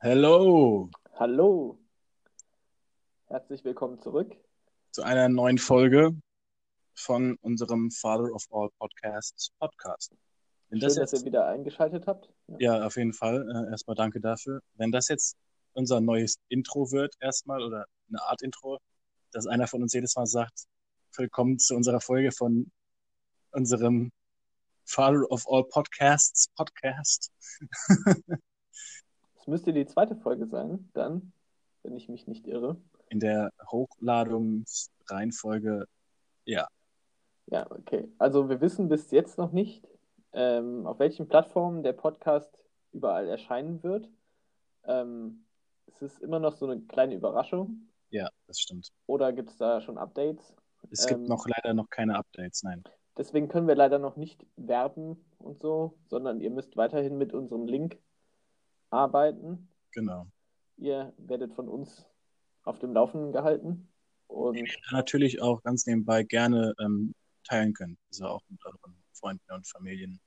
Hello Hallo. Herzlich willkommen zurück. zu einer neuen Folge von unserem Father of All Podcasts Podcast. Wenn Schön, das dass jetzt, ihr wieder eingeschaltet habt. Ja. ja, auf jeden Fall, äh, erstmal danke dafür. Wenn das jetzt unser neues Intro wird, erstmal, oder eine Art Intro, dass einer von uns jedes Mal sagt, willkommen zu unserer Folge von unserem Father of All Podcasts Podcast. Müsste die zweite Folge sein, dann, wenn ich mich nicht irre. In der Hochladungsreihenfolge, ja, Ja, okay. Also wir wissen bis jetzt noch nicht, ähm, auf welchen Plattformen der Podcast überall erscheinen wird. Ähm, es ist immer noch so eine kleine Überraschung. ja, das stimmt. Oder gibt es da schon Updates? Es gibt Ähm, noch leider noch keine Updates, nein. Deswegen können wir leider noch nicht werben und so, sondern ihr müsst weiterhin mit unserem Link arbeiten. Genau. Ihr werdet von uns auf dem Laufenden gehalten. Und natürlich auch ganz nebenbei gerne ähm, teilen könnt. Also auch mit euren Freunden und Familien.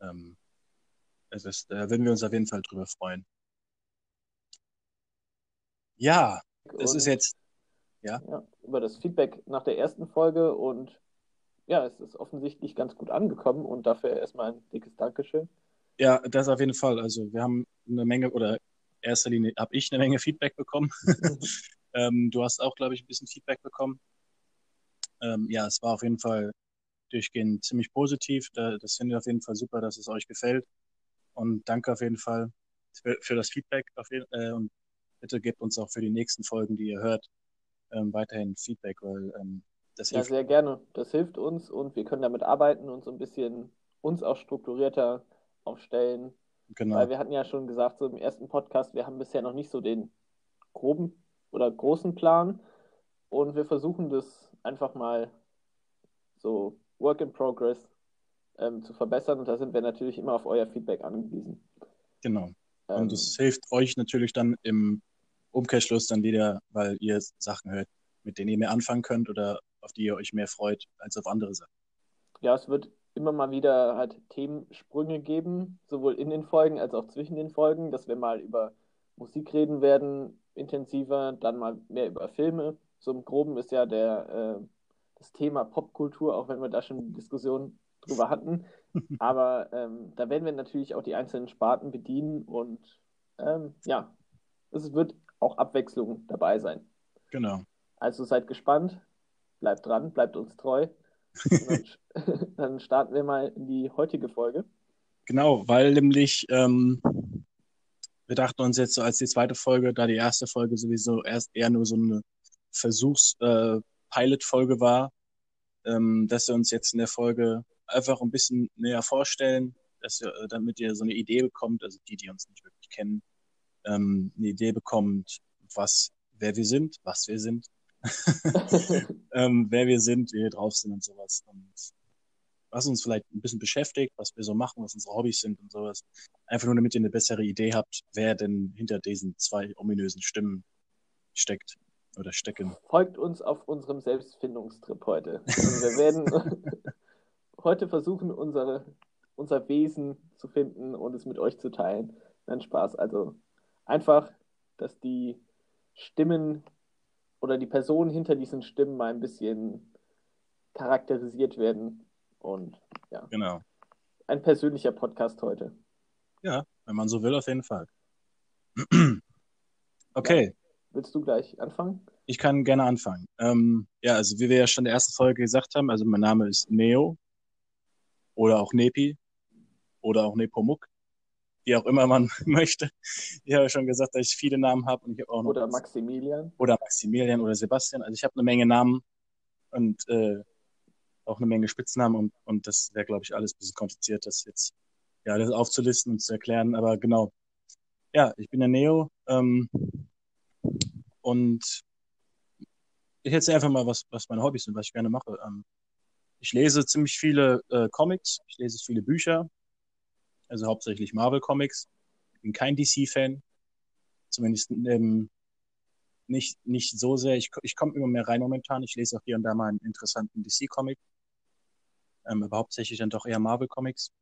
Ähm, es ist, da würden wir uns auf jeden Fall drüber freuen. Ja, es ist jetzt, ja, über das Feedback nach der ersten Folge und ja, es ist offensichtlich ganz gut angekommen und dafür erstmal ein dickes Dankeschön. Ja, das auf jeden Fall. Also wir haben eine Menge, oder in erster Linie habe ich eine Menge Feedback bekommen. ähm, du hast auch, glaube ich, ein bisschen Feedback bekommen. Ähm, ja, es war auf jeden Fall durchgehend ziemlich positiv. Da, das finde ich auf jeden Fall super, dass es euch gefällt. Und danke auf jeden Fall für, für das Feedback. Jeden, äh, und bitte gebt uns auch für die nächsten Folgen, die ihr hört, ähm, weiterhin Feedback, weil ähm, das Ja, hilft. sehr gerne. Das hilft uns und wir können damit arbeiten und so ein bisschen uns auch strukturierter aufstellen. Genau, Weil wir hatten ja schon gesagt, so im ersten Podcast, wir haben bisher noch nicht so den groben oder großen Plan und wir versuchen das einfach mal so Work in Progress ähm, zu verbessern und da sind wir natürlich immer auf euer Feedback angewiesen. genau. Ähm, Und es hilft euch natürlich dann im Umkehrschluss dann wieder, weil ihr Sachen hört, mit denen ihr mehr anfangen könnt oder auf die ihr euch mehr freut als auf andere Sachen. ja, es wird immer mal wieder halt Themensprünge geben, sowohl in den Folgen als auch zwischen den Folgen, dass wir mal über Musik reden werden, intensiver, dann mal mehr über Filme. So im Groben ist ja der, äh, das Thema Popkultur, auch wenn wir da schon Diskussionen drüber hatten. Aber ähm, da werden wir natürlich auch die einzelnen Sparten bedienen und ähm, ja, es wird auch Abwechslung dabei sein. Genau. Also seid gespannt, bleibt dran, bleibt uns treu. Dann, starten wir mal in die heutige Folge. Genau, weil nämlich ähm, wir dachten uns jetzt so als die zweite Folge, da die erste Folge sowieso erst eher nur so eine Versuchs-Pilot-Folge war, ähm, dass wir uns jetzt in der Folge einfach ein bisschen näher vorstellen, dass ihr, äh, damit ihr so eine Idee bekommt, also die, die uns nicht wirklich kennen, ähm, eine Idee bekommt, was, wer wir sind, was wir sind, ähm, wer wir sind, wie wir drauf sind und sowas. Und was uns vielleicht ein bisschen beschäftigt, was wir so machen, was unsere Hobbys sind und sowas. Einfach nur, damit ihr eine bessere Idee habt, wer denn hinter diesen zwei ominösen Stimmen steckt oder stecken. Folgt uns auf unserem Selbstfindungstrip heute. Also wir werden heute versuchen, unsere, unser Wesen zu finden und es mit euch zu teilen. Nein, Spaß. Also einfach, dass die Stimmen oder die Personen hinter diesen Stimmen mal ein bisschen charakterisiert werden. Und ja, Genau. ein persönlicher Podcast heute. Ja, wenn man so will, auf jeden Fall. Okay, Willst du gleich anfangen? ich kann gerne anfangen. Ähm, ja, also wie wir ja schon in der ersten Folge gesagt haben, also mein Name ist Neo oder auch Nepi oder auch Nepomuk, wie auch immer man möchte. Ich habe schon gesagt, dass ich viele Namen habe und ich habe auch noch Oder Maximilian? oder Maximilian oder Sebastian. Also ich habe eine Menge Namen und äh, auch eine Menge Spitznamen und, und das wäre, glaube ich, alles ein bisschen kompliziert, das jetzt ja alles aufzulisten und zu erklären. Aber genau. Ja, ich bin der Neo ähm, und ich erzähle einfach mal, was, was meine Hobbys sind, was ich gerne mache. Ähm, ich lese ziemlich viele äh, Comics, ich lese viele Bücher, also hauptsächlich Marvel Comics. Bin kein DC-Fan, zumindest ähm, nicht, nicht so sehr. Ich, ich komme immer mehr rein momentan. Ich lese auch hier und da mal einen interessanten DC-Comic. Ähm, aber hauptsächlich dann doch eher Marvel-Comics.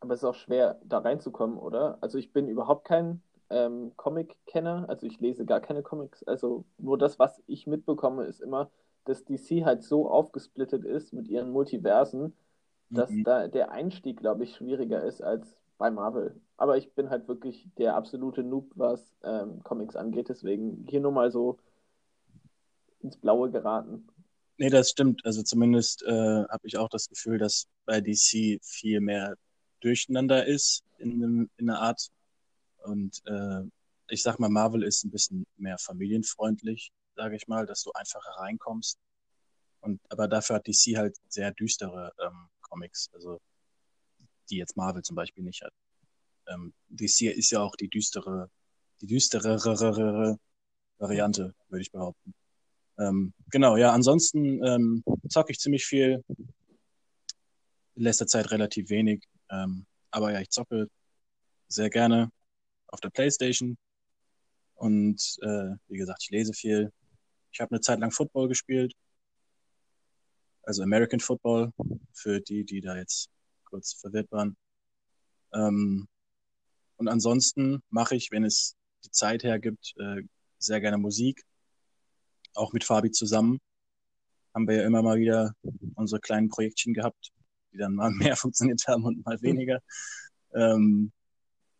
Aber es ist auch schwer, da reinzukommen, oder? Also ich bin überhaupt kein ähm, Comic-Kenner, also ich lese gar keine Comics, also nur das, was ich mitbekomme, ist immer, dass DC halt so aufgesplittet ist mit ihren Multiversen, dass Mhm. da der Einstieg, glaube ich, schwieriger ist als bei Marvel. Aber ich bin halt wirklich der absolute Noob, was ähm, Comics angeht, deswegen hier nur mal so ins Blaue geraten. Nee, das stimmt. Also zumindest äh, habe ich auch das Gefühl, dass bei DC viel mehr durcheinander ist in, in einer Art. Und äh, ich sag mal, Marvel ist ein bisschen mehr familienfreundlich, sage ich mal, dass du einfacher reinkommst. Und aber dafür hat DC halt sehr düstere ähm, Comics, also die jetzt Marvel zum Beispiel nicht hat. Ähm, DC ist ja auch die düstere, die düsterere Variante, würde ich behaupten. Ähm, genau, ja, ansonsten ähm, zocke ich ziemlich viel. In letzter Zeit relativ wenig. Ähm, aber ja, ich zocke sehr gerne auf der Playstation. Und äh, wie gesagt, ich lese viel. Ich habe eine Zeit lang Football gespielt. Also American Football, für die, die da jetzt kurz verwirrt waren. Ähm, und ansonsten mache ich, wenn es die Zeit hergibt, äh, sehr gerne Musik auch mit Fabi zusammen haben wir ja immer mal wieder unsere kleinen Projektchen gehabt, die dann mal mehr funktioniert haben und mal weniger. Ähm,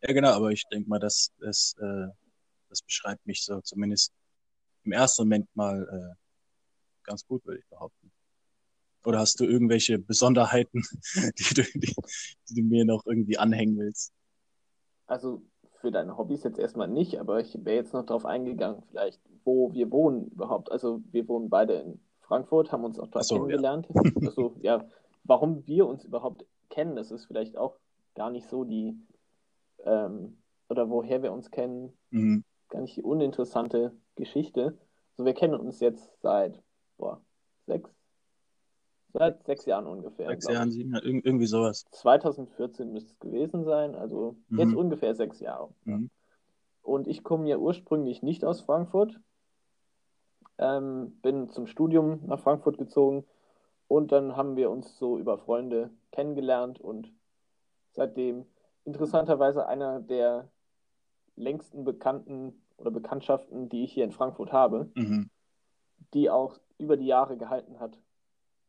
ja, genau, aber ich denke mal, das, das, äh, das beschreibt mich so zumindest im ersten Moment mal äh, ganz gut, würde ich behaupten. Oder hast du irgendwelche Besonderheiten, die du, die, die du mir noch irgendwie anhängen willst? Also für deine Hobbys jetzt erstmal nicht, aber ich wäre jetzt noch darauf eingegangen, vielleicht, wo wir wohnen überhaupt. Also wir wohnen beide in Frankfurt, haben uns auch dort so, ja. kennengelernt. Also ja, warum wir uns überhaupt kennen, das ist vielleicht auch gar nicht so die, ähm, oder woher wir uns kennen, Mhm. gar nicht die uninteressante Geschichte. Also wir kennen uns jetzt seit, boah, sechs, seit sechs Jahren ungefähr. Sechs Jahren, sieben Jahren, irg- irgendwie sowas. 2014 müsste es gewesen sein, also Mhm. jetzt ungefähr sechs Jahre. Mhm. Und ich komme ja ursprünglich nicht aus Frankfurt, ähm, bin zum Studium nach Frankfurt gezogen und dann haben wir uns so über Freunde kennengelernt und seitdem interessanterweise einer der längsten Bekannten oder Bekanntschaften, die ich hier in Frankfurt habe, Mhm. die auch über die Jahre gehalten hat.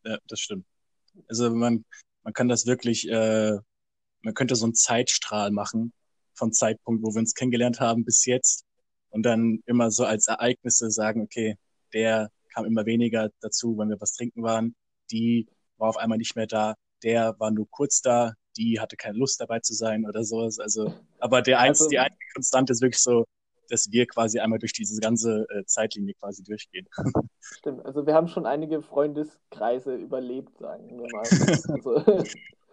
Ja, das stimmt. Also man, man kann das wirklich, äh, man könnte so einen Zeitstrahl machen vom Zeitpunkt, wo wir uns kennengelernt haben bis jetzt und dann immer so als Ereignisse sagen, okay, der kam immer weniger dazu, wenn wir was trinken waren, die war auf einmal nicht mehr da, der war nur kurz da, die hatte keine Lust dabei zu sein oder sowas. Also, aber der eins, Also- die einzige Konstante ist wirklich so, dass wir quasi einmal durch diese ganze äh, Zeitlinie quasi durchgehen. Stimmt, also wir haben schon einige Freundeskreise überlebt, sagen wir mal. Also,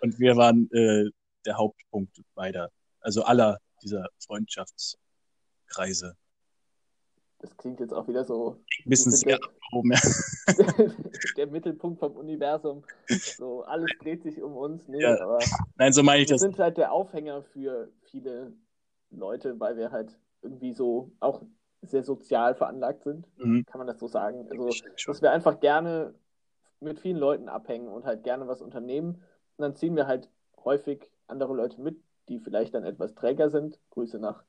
Und wir waren äh, der Hauptpunkt beider, also aller dieser Freundschaftskreise. das klingt jetzt auch wieder so Ein bisschen Wir sehr abgehoben. Ja. der Mittelpunkt vom Universum. So, alles dreht sich um uns. Nee, Ja. aber Nein, so meine ich wir das. sind halt der Aufhänger für viele Leute, weil wir halt irgendwie so auch sehr sozial veranlagt sind. Mhm. Kann man das so sagen? Also, dass wir einfach gerne mit vielen Leuten abhängen und halt gerne was unternehmen. Und dann ziehen wir halt häufig andere Leute mit, die vielleicht dann etwas träger sind. Grüße nach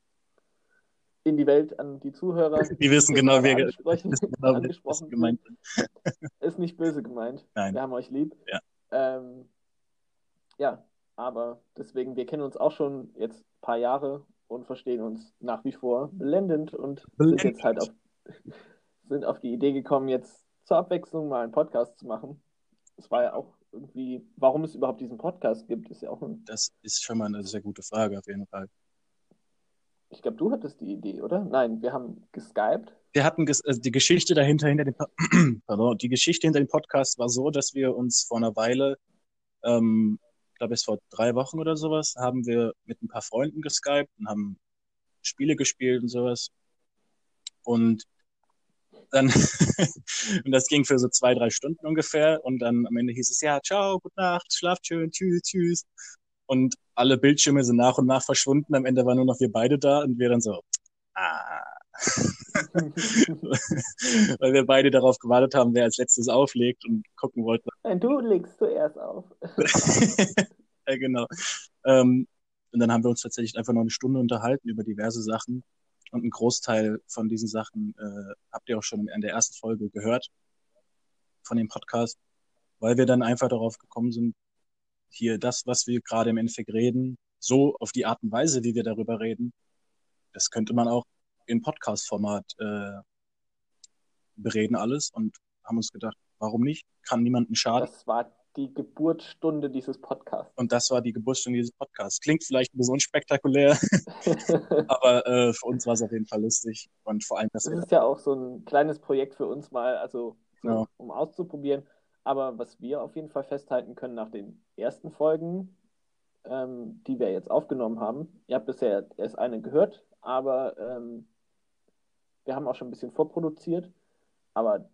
in die Welt an die Zuhörer. Die wissen genau, wer genau, angesprochen gemeint sind. Ist nicht böse gemeint. Nein. Wir haben euch lieb. Ja. Ähm, ja, aber deswegen, wir kennen uns auch schon jetzt ein paar Jahre und verstehen uns nach wie vor blendend und sind jetzt halt auf, sind auf die Idee gekommen, jetzt zur Abwechslung mal einen Podcast zu machen. Es war ja auch irgendwie, warum es überhaupt diesen Podcast gibt, ist ja auch ein, Das ist schon mal eine sehr gute Frage auf jeden Fall. ich glaube, du hattest die Idee, oder? Nein, wir haben geskypt. Wir hatten ges- also die Geschichte dahinter, hinter dem, Pardon, die Geschichte hinter dem Podcast war so, dass wir uns vor einer Weile, ähm, glaube, es vor drei Wochen oder sowas, haben wir mit ein paar Freunden geskypt und haben Spiele gespielt und sowas. Und dann, und das ging für so zwei, drei Stunden ungefähr. Und dann am Ende hieß es, ja, ciao, gute Nacht, schlaft schön, tschüss, tschüss. Und alle Bildschirme sind nach und nach verschwunden. Am Ende waren nur noch wir beide da und wir dann so, ah. Weil wir beide darauf gewartet haben, wer als letztes auflegt und gucken wollten. Nein, du legst zuerst auf. ja, genau. Ähm, Und dann haben wir uns tatsächlich einfach noch eine Stunde unterhalten über diverse Sachen. Und ein Großteil von diesen Sachen äh, habt ihr auch schon in der ersten Folge gehört von dem Podcast, weil wir dann einfach darauf gekommen sind, hier das, was wir gerade im Endeffekt reden, so auf die Art und Weise, wie wir darüber reden, das könnte man auch in Podcast-Format äh, bereden alles und haben uns gedacht, warum nicht? Kann niemandem schaden. Das war die Geburtsstunde dieses Podcasts. Und das war die Geburtsstunde dieses Podcasts. Klingt vielleicht ein bisschen unspektakulär, aber äh, für uns war es auf jeden Fall lustig. Und vor allem, dass das ist ja auch so ein kleines Projekt für uns mal, also so, ja. um auszuprobieren. Aber was wir auf jeden Fall festhalten können nach den ersten Folgen, ähm, die wir jetzt aufgenommen haben, ihr habt bisher erst eine gehört, aber ähm, wir haben auch schon ein bisschen vorproduziert. Aber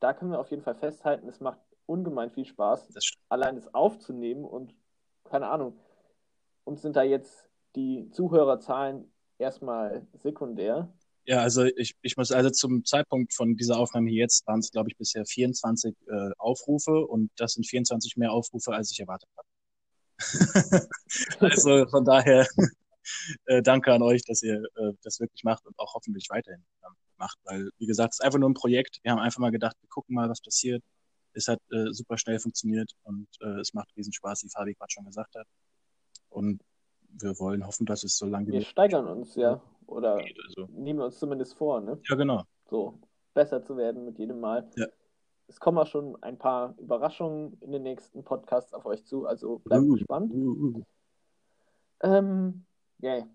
da können wir auf jeden Fall festhalten, es macht ungemein viel Spaß, das allein das aufzunehmen und keine Ahnung, uns sind da jetzt die Zuhörerzahlen erstmal sekundär. Ja, also ich, ich muss also zum Zeitpunkt von dieser Aufnahme hier jetzt waren es, glaube ich, bisher 24 äh, Aufrufe und das sind 24 mehr Aufrufe, als ich erwartet habe. also von daher äh, danke an euch, dass ihr äh, das wirklich macht und auch hoffentlich weiterhin ähm, macht, weil wie gesagt, es ist einfach nur ein Projekt. Wir haben einfach mal gedacht, wir gucken mal, was passiert. Es hat äh, super schnell funktioniert und äh, es macht riesen Spaß, wie Fabi gerade schon gesagt hat. Und wir wollen hoffen, dass es so lange Wir steigern uns ja oder also. nehmen wir uns zumindest vor, ne? Ja, genau. So besser zu werden mit jedem Mal. Ja. Es kommen auch schon ein paar Überraschungen in den nächsten Podcasts auf euch zu, also bleibt uh, gespannt. Uh, uh. Ähm, yeah.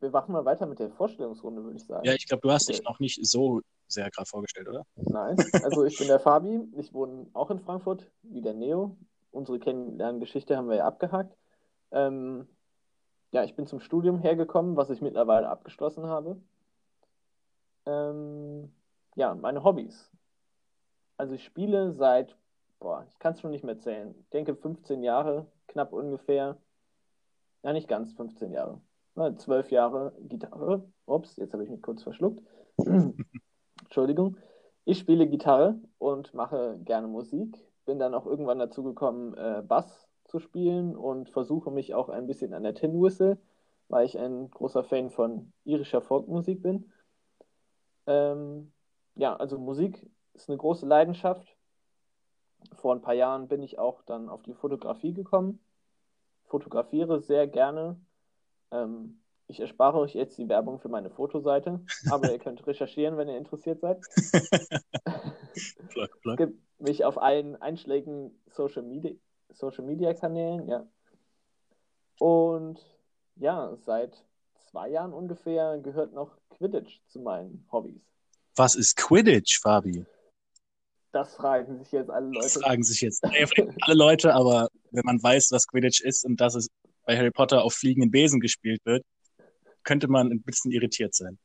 Wir machen mal weiter mit der Vorstellungsrunde, würde ich sagen. Ja, ich glaube, du hast okay. dich noch nicht so sehr gerade vorgestellt, oder? Nein, also ich bin der Fabi, ich wohne auch in Frankfurt, wie der Neo. Unsere Kennenlerngeschichte haben wir ja abgehakt. Ähm, ja, ich bin zum Studium hergekommen, was ich mittlerweile abgeschlossen habe. Ähm, ja, meine Hobbys. Also ich spiele seit, boah, ich kann es schon nicht mehr zählen. Ich denke 15 Jahre, knapp ungefähr. Ja, nicht ganz 15 Jahre. Zwölf Jahre Gitarre. Ups, jetzt habe ich mich kurz verschluckt. Entschuldigung. Ich spiele Gitarre und mache gerne Musik. Bin dann auch irgendwann dazu gekommen, äh, Bass zu spielen und versuche mich auch ein bisschen an der Tin Whistle, weil ich ein großer Fan von irischer Folkmusik bin. Ähm, ja, also Musik ist eine große Leidenschaft. Vor ein paar Jahren bin ich auch dann auf die Fotografie gekommen. Fotografiere sehr gerne. Ähm, ich erspare euch jetzt die Werbung für meine Fotoseite, aber ihr könnt recherchieren, wenn ihr interessiert seid. plug, plug. Es gibt mich auf allen einschlägigen Social Media, Social Media Kanälen, ja. Und ja, seit zwei Jahren ungefähr gehört noch Quidditch zu meinen Hobbys. Was ist Quidditch, Fabi? Das fragen sich jetzt alle Leute. Das fragen sich jetzt alle Leute, aber wenn man weiß, was Quidditch ist und dass es bei Harry Potter auf fliegenden Besen gespielt wird, könnte man ein bisschen irritiert sein.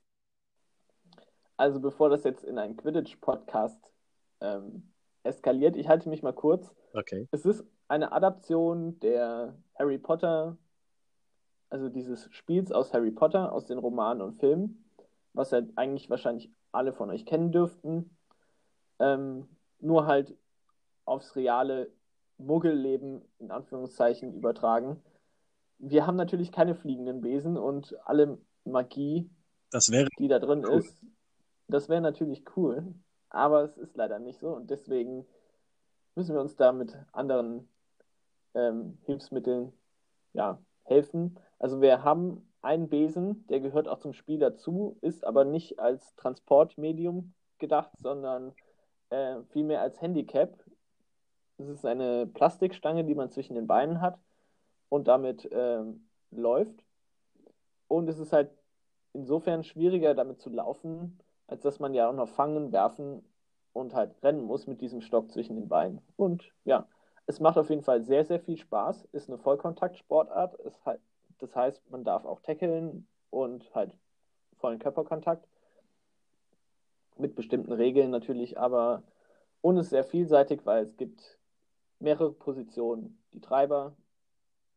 Also bevor das jetzt in einen Quidditch-Podcast ähm, eskaliert, ich halte mich mal kurz. Okay. Es ist eine Adaption der Harry Potter, also dieses Spiels aus Harry Potter, aus den Romanen und Filmen, was ja eigentlich wahrscheinlich alle von euch kennen dürften. Ähm, nur halt aufs reale Muggelleben in Anführungszeichen übertragen wir haben natürlich keine fliegenden Besen und alle Magie, wäre die da drin cool. ist, das wäre natürlich cool. Aber es ist leider nicht so und deswegen müssen wir uns da mit anderen ähm, Hilfsmitteln ja, helfen. Also wir haben einen Besen, der gehört auch zum Spiel dazu, ist aber nicht als Transportmedium gedacht, sondern äh, vielmehr als Handicap. Das ist eine Plastikstange, die man zwischen den Beinen hat und damit ähm, läuft. Und es ist halt insofern schwieriger, damit zu laufen, als dass man ja auch noch fangen, werfen und halt rennen muss mit diesem Stock zwischen den Beinen. Und ja, es macht auf jeden Fall sehr, sehr viel Spaß. Ist eine Vollkontaktsportart. Halt, das heißt, man darf auch tackeln und halt vollen Körperkontakt. Mit bestimmten Regeln natürlich, aber und ist sehr vielseitig, weil es gibt mehrere Positionen. Die Treiber,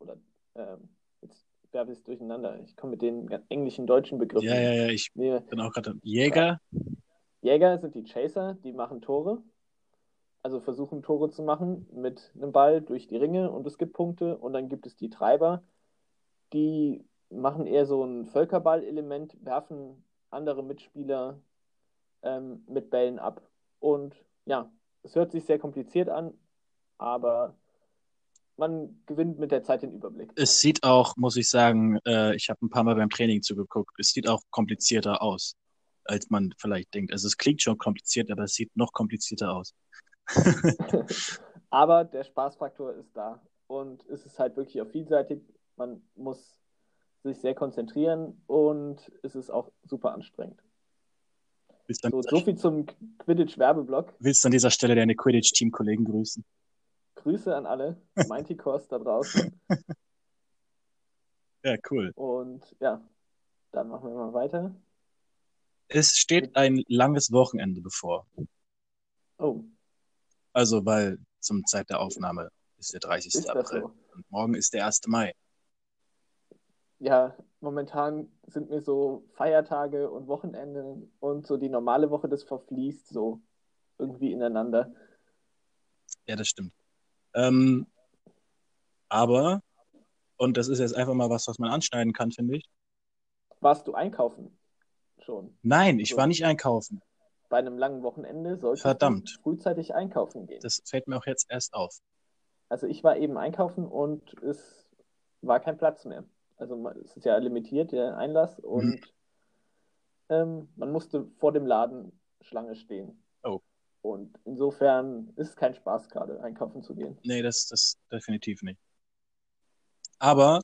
oder ähm, jetzt werfe ich es durcheinander. Ich komme mit den englischen, deutschen Begriffen. Ja, ja, ja, ich nee, bin auch gerade Jäger. Jäger sind die Chaser, die machen Tore. Also versuchen Tore zu machen mit einem Ball durch die Ringe und es gibt Punkte. Und dann gibt es die Treiber. die machen eher so ein Völkerball-Element, werfen andere Mitspieler ähm, mit Bällen ab. Und ja, es hört sich sehr kompliziert an, aber man gewinnt mit der Zeit den Überblick. Es sieht auch, muss ich sagen, äh, ich habe ein paar Mal beim Training zugeguckt, es sieht auch komplizierter aus, als man vielleicht denkt. Also es klingt schon kompliziert, aber es sieht noch komplizierter aus. aber der Spaßfaktor ist da und es ist halt wirklich auch vielseitig. Man muss sich sehr konzentrieren und es ist auch super anstrengend. So, so, viel zum Quidditch-Werbeblock. Willst du an dieser Stelle deine Quidditch-Teamkollegen grüßen? Grüße an alle, Mighty Kurs da draußen. ja, cool. Und ja, dann machen wir mal weiter. Es steht ein langes Wochenende bevor. Oh. Also, weil zum Zeit der Aufnahme ist der 30. Ist April. So? Und morgen ist der 1. Mai. Ja, momentan sind mir so Feiertage und Wochenende und so die normale Woche, das verfließt so irgendwie ineinander. Ja, das stimmt. Ähm, aber, und das ist jetzt einfach mal was, was man anschneiden kann, finde ich. Warst du einkaufen schon? Nein, ich so. war nicht einkaufen. Bei einem langen Wochenende solltest Verdammt. du frühzeitig einkaufen gehen. Das fällt mir auch jetzt erst auf. Also ich war eben einkaufen und es war kein Platz mehr. Also es ist ja limitiert, der Einlass, und mhm. ähm, man musste vor dem Laden Schlange stehen. Und insofern ist es kein Spaß, gerade einkaufen zu gehen. Nee, das, das definitiv nicht. Aber,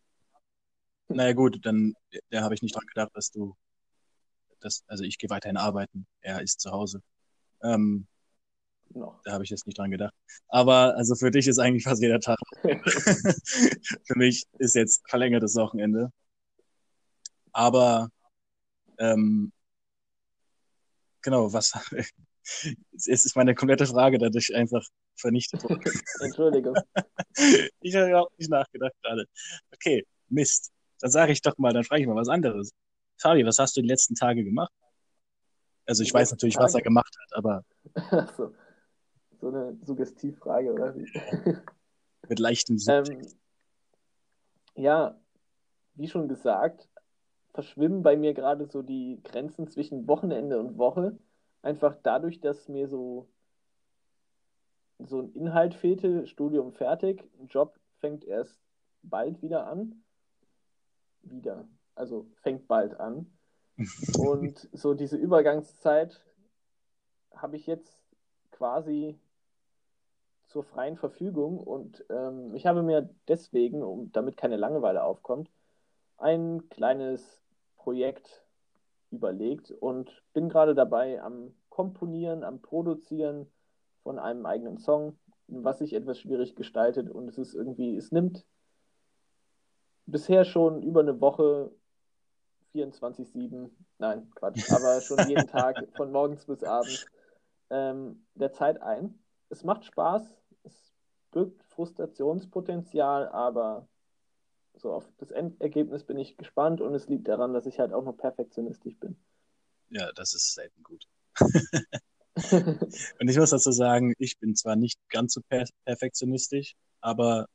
naja gut, dann da habe ich nicht dran gedacht, dass du, dass, also ich gehe weiterhin arbeiten, er ist zu Hause. Ähm, noch. Da habe ich jetzt nicht dran gedacht. Aber also für dich ist eigentlich fast jeder Tag. für mich ist jetzt verlängertes Wochenende. Aber ähm, genau, was es ist meine komplette Frage dadurch einfach vernichtet worden. Entschuldigung. ich habe überhaupt nicht nachgedacht gerade. Okay, Mist. Dann sage ich doch mal, dann frage ich mal was anderes. Fabi, was hast du die letzten Tage gemacht? Also ich die weiß natürlich, Tage? was er gemacht hat, aber. so. so eine Suggestivfrage, oder wie? Mit leichtem ähm, Ja, wie schon gesagt, verschwimmen bei mir gerade so die Grenzen zwischen Wochenende und Woche. Einfach dadurch, dass mir so, so ein Inhalt fehlte, Studium fertig, Job fängt erst bald wieder an. Wieder, also fängt bald an. Und so diese Übergangszeit habe ich jetzt quasi zur freien Verfügung und ähm, ich habe mir deswegen, um, damit keine Langeweile aufkommt, ein kleines Projekt überlegt und bin gerade dabei am Komponieren, am Produzieren von einem eigenen Song, was sich etwas schwierig gestaltet und es ist irgendwie, es nimmt bisher schon über eine Woche 24-7, nein, Quatsch, aber schon jeden Tag von morgens bis abends ähm, der Zeit ein. Es macht Spaß, birgt Frustrationspotenzial, aber so auf das Endergebnis bin ich gespannt und es liegt daran, dass ich halt auch noch perfektionistisch bin. Ja, das ist selten gut. und ich muss dazu sagen, ich bin zwar nicht ganz so per perfektionistisch, aber,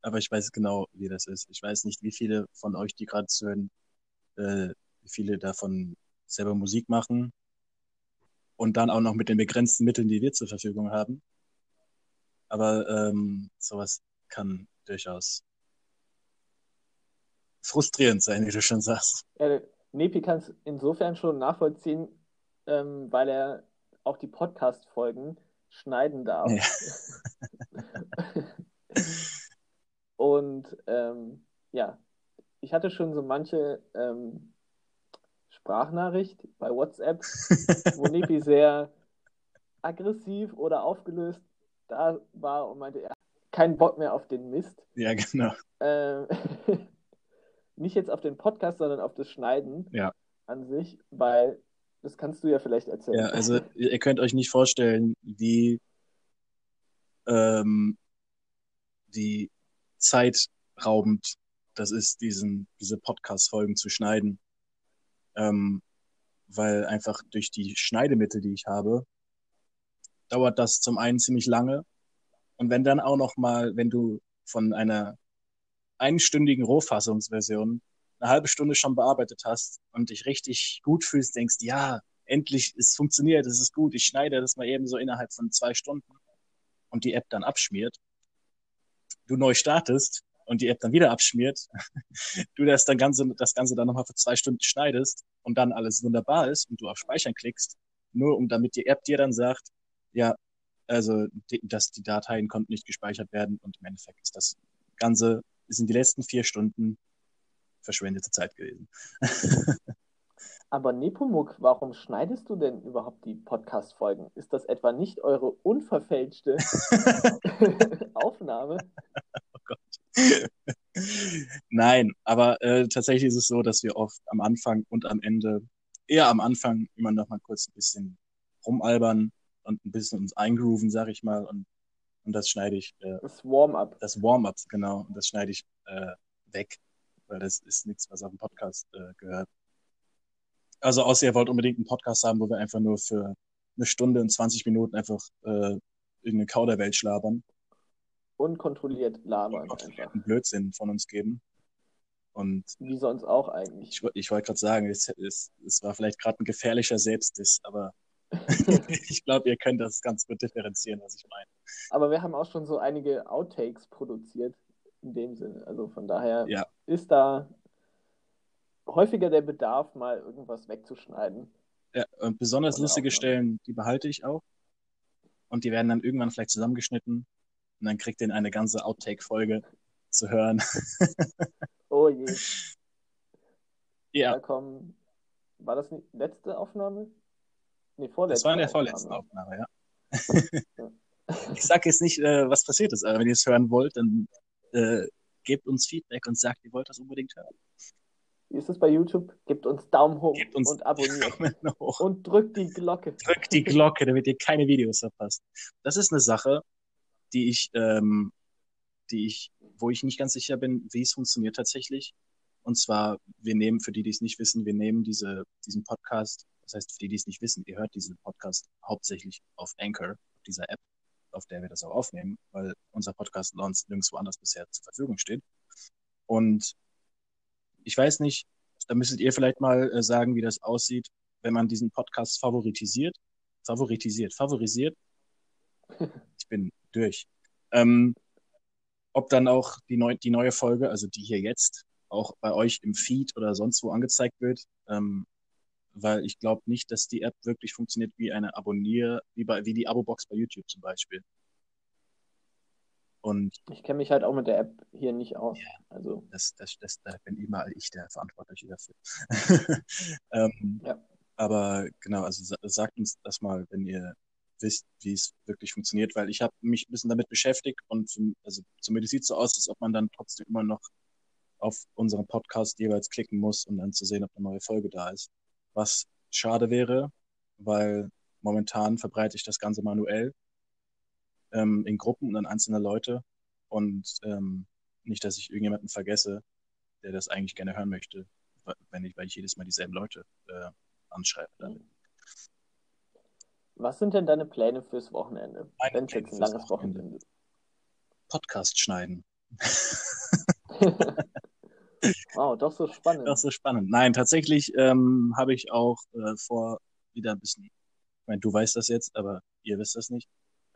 aber ich weiß genau, wie das ist. Ich weiß nicht, wie viele von euch, die gerade zuhören, äh, wie viele davon selber Musik machen und dann auch noch mit den begrenzten Mitteln, die wir zur Verfügung haben. Aber ähm, sowas kann durchaus frustrierend sein, wie du schon sagst. Ja, Nepi kann es insofern schon nachvollziehen, ähm, weil er auch die Podcast-Folgen schneiden darf. Ja. Und ähm, ja, ich hatte schon so manche ähm, Sprachnachricht bei WhatsApp, wo Nepi sehr aggressiv oder aufgelöst da war und meinte, er hat keinen Bock mehr auf den Mist. Ja, genau. Ähm, nicht jetzt auf den Podcast, sondern auf das Schneiden ja. an sich, weil das kannst du ja vielleicht erzählen. Ja, also ihr könnt euch nicht vorstellen, wie ähm, wie zeitraubend das ist, diesen, diese Podcast-Folgen zu schneiden. Ähm, weil einfach durch die Schneidemittel, die ich habe, dauert das zum einen ziemlich lange. Und wenn dann auch noch mal, wenn du von einer einstündigen Rohfassungsversion eine halbe Stunde schon bearbeitet hast und dich richtig gut fühlst, denkst, ja, endlich, es funktioniert, es ist gut, ich schneide das mal eben so innerhalb von zwei Stunden und die App dann abschmiert, du neu startest und die App dann wieder abschmiert, du das, dann Ganze, das Ganze dann nochmal für zwei Stunden schneidest und dann alles wunderbar ist und du auf Speichern klickst, nur um damit die App dir dann sagt, ja, also, dass die Dateien konnten nicht gespeichert werden und im Endeffekt ist das Ganze, sind die letzten vier Stunden verschwendete Zeit gewesen. Aber Nepomuk, warum schneidest du denn überhaupt die Podcast-Folgen? Ist das etwa nicht eure unverfälschte Aufnahme? Oh Gott. Nein, aber äh, tatsächlich ist es so, dass wir oft am Anfang und am Ende, eher am Anfang, immer noch mal kurz ein bisschen rumalbern und ein bisschen uns eingrooven, sag ich mal, und, und das schneide ich. Äh, das Warm-up. Das Warm-up, genau. Und das schneide ich äh, weg, weil das ist nichts, was auf dem Podcast äh, gehört. Also außer ihr wollt unbedingt einen Podcast haben, wo wir einfach nur für eine Stunde und 20 Minuten einfach äh, irgendeine Kauderwelt schlabern. Unkontrolliert labern. Einfach. Blödsinn von uns geben. Und Wie sonst auch eigentlich. Ich, ich wollte gerade sagen, es, es, es war vielleicht gerade ein gefährlicher Selbstdiss, aber ich glaube, ihr könnt das ganz gut differenzieren, was ich meine. Aber wir haben auch schon so einige Outtakes produziert, in dem Sinne. Also von daher ja. ist da häufiger der Bedarf, mal irgendwas wegzuschneiden. Ja, und besonders Oder lustige Stellen, die behalte ich auch. Und die werden dann irgendwann vielleicht zusammengeschnitten. Und dann kriegt ihr eine ganze Outtake-Folge zu hören. oh je. Ja. Da kommen, war das die letzte Aufnahme? Nee, vorletzte. Das war in der vorletzten Aufnahme, ja. ich sage jetzt nicht, äh, was passiert ist, aber wenn ihr es hören wollt, dann äh, gebt uns Feedback und sagt, ihr wollt das unbedingt hören. Wie ist es bei YouTube? Gebt uns Daumen hoch Gebt uns und abonniert. Hoch. Und drückt die Glocke. Drückt die Glocke, damit ihr keine Videos verpasst. Das ist eine Sache, die ich, ähm, die ich, wo ich nicht ganz sicher bin, wie es funktioniert tatsächlich. Und zwar, wir nehmen, für die, die es nicht wissen, wir nehmen diese, diesen Podcast, das heißt, für die, die es nicht wissen, ihr hört diesen Podcast hauptsächlich auf Anchor, auf dieser App, auf der wir das auch aufnehmen, weil unser Podcast sonst nirgendwo anders bisher zur Verfügung steht. Und ich weiß nicht, da müsstet ihr vielleicht mal äh, sagen, wie das aussieht, wenn man diesen Podcast favoritisiert. Favoritisiert, favorisiert. Ich bin durch. Ähm, ob dann auch die, neu, die neue Folge, also die hier jetzt, auch bei euch im Feed oder sonst wo angezeigt wird. Ähm, weil ich glaube nicht, dass die App wirklich funktioniert wie eine Abonnier, wie, bei, wie die Abo-Box bei YouTube zum Beispiel. Und ich kenne mich halt auch mit der App hier nicht aus. Ja, also. das, das, das, da bin immer ich der Verantwortliche dafür. ähm, ja. Aber genau, also sagt uns das mal, wenn ihr wisst, wie es wirklich funktioniert, weil ich habe mich ein bisschen damit beschäftigt und also zumindest sieht es so aus, als ob man dann trotzdem immer noch auf unseren Podcast jeweils klicken muss, um dann zu sehen, ob eine neue Folge da ist. Was schade wäre, weil momentan verbreite ich das Ganze manuell ähm, in Gruppen und an einzelne Leute und ähm, nicht, dass ich irgendjemanden vergesse, der das eigentlich gerne hören möchte, wenn ich, weil ich jedes Mal dieselben Leute äh, anschreibe damit. Was sind denn deine Pläne fürs Wochenende? Wenn es jetzt ein langes Wochenende. Wochenende Podcast schneiden. wow, doch so spannend. Doch so spannend. Nein, tatsächlich ähm, habe ich auch äh, vor, wieder ein bisschen, ich meine, du weißt das jetzt, aber ihr wisst das nicht,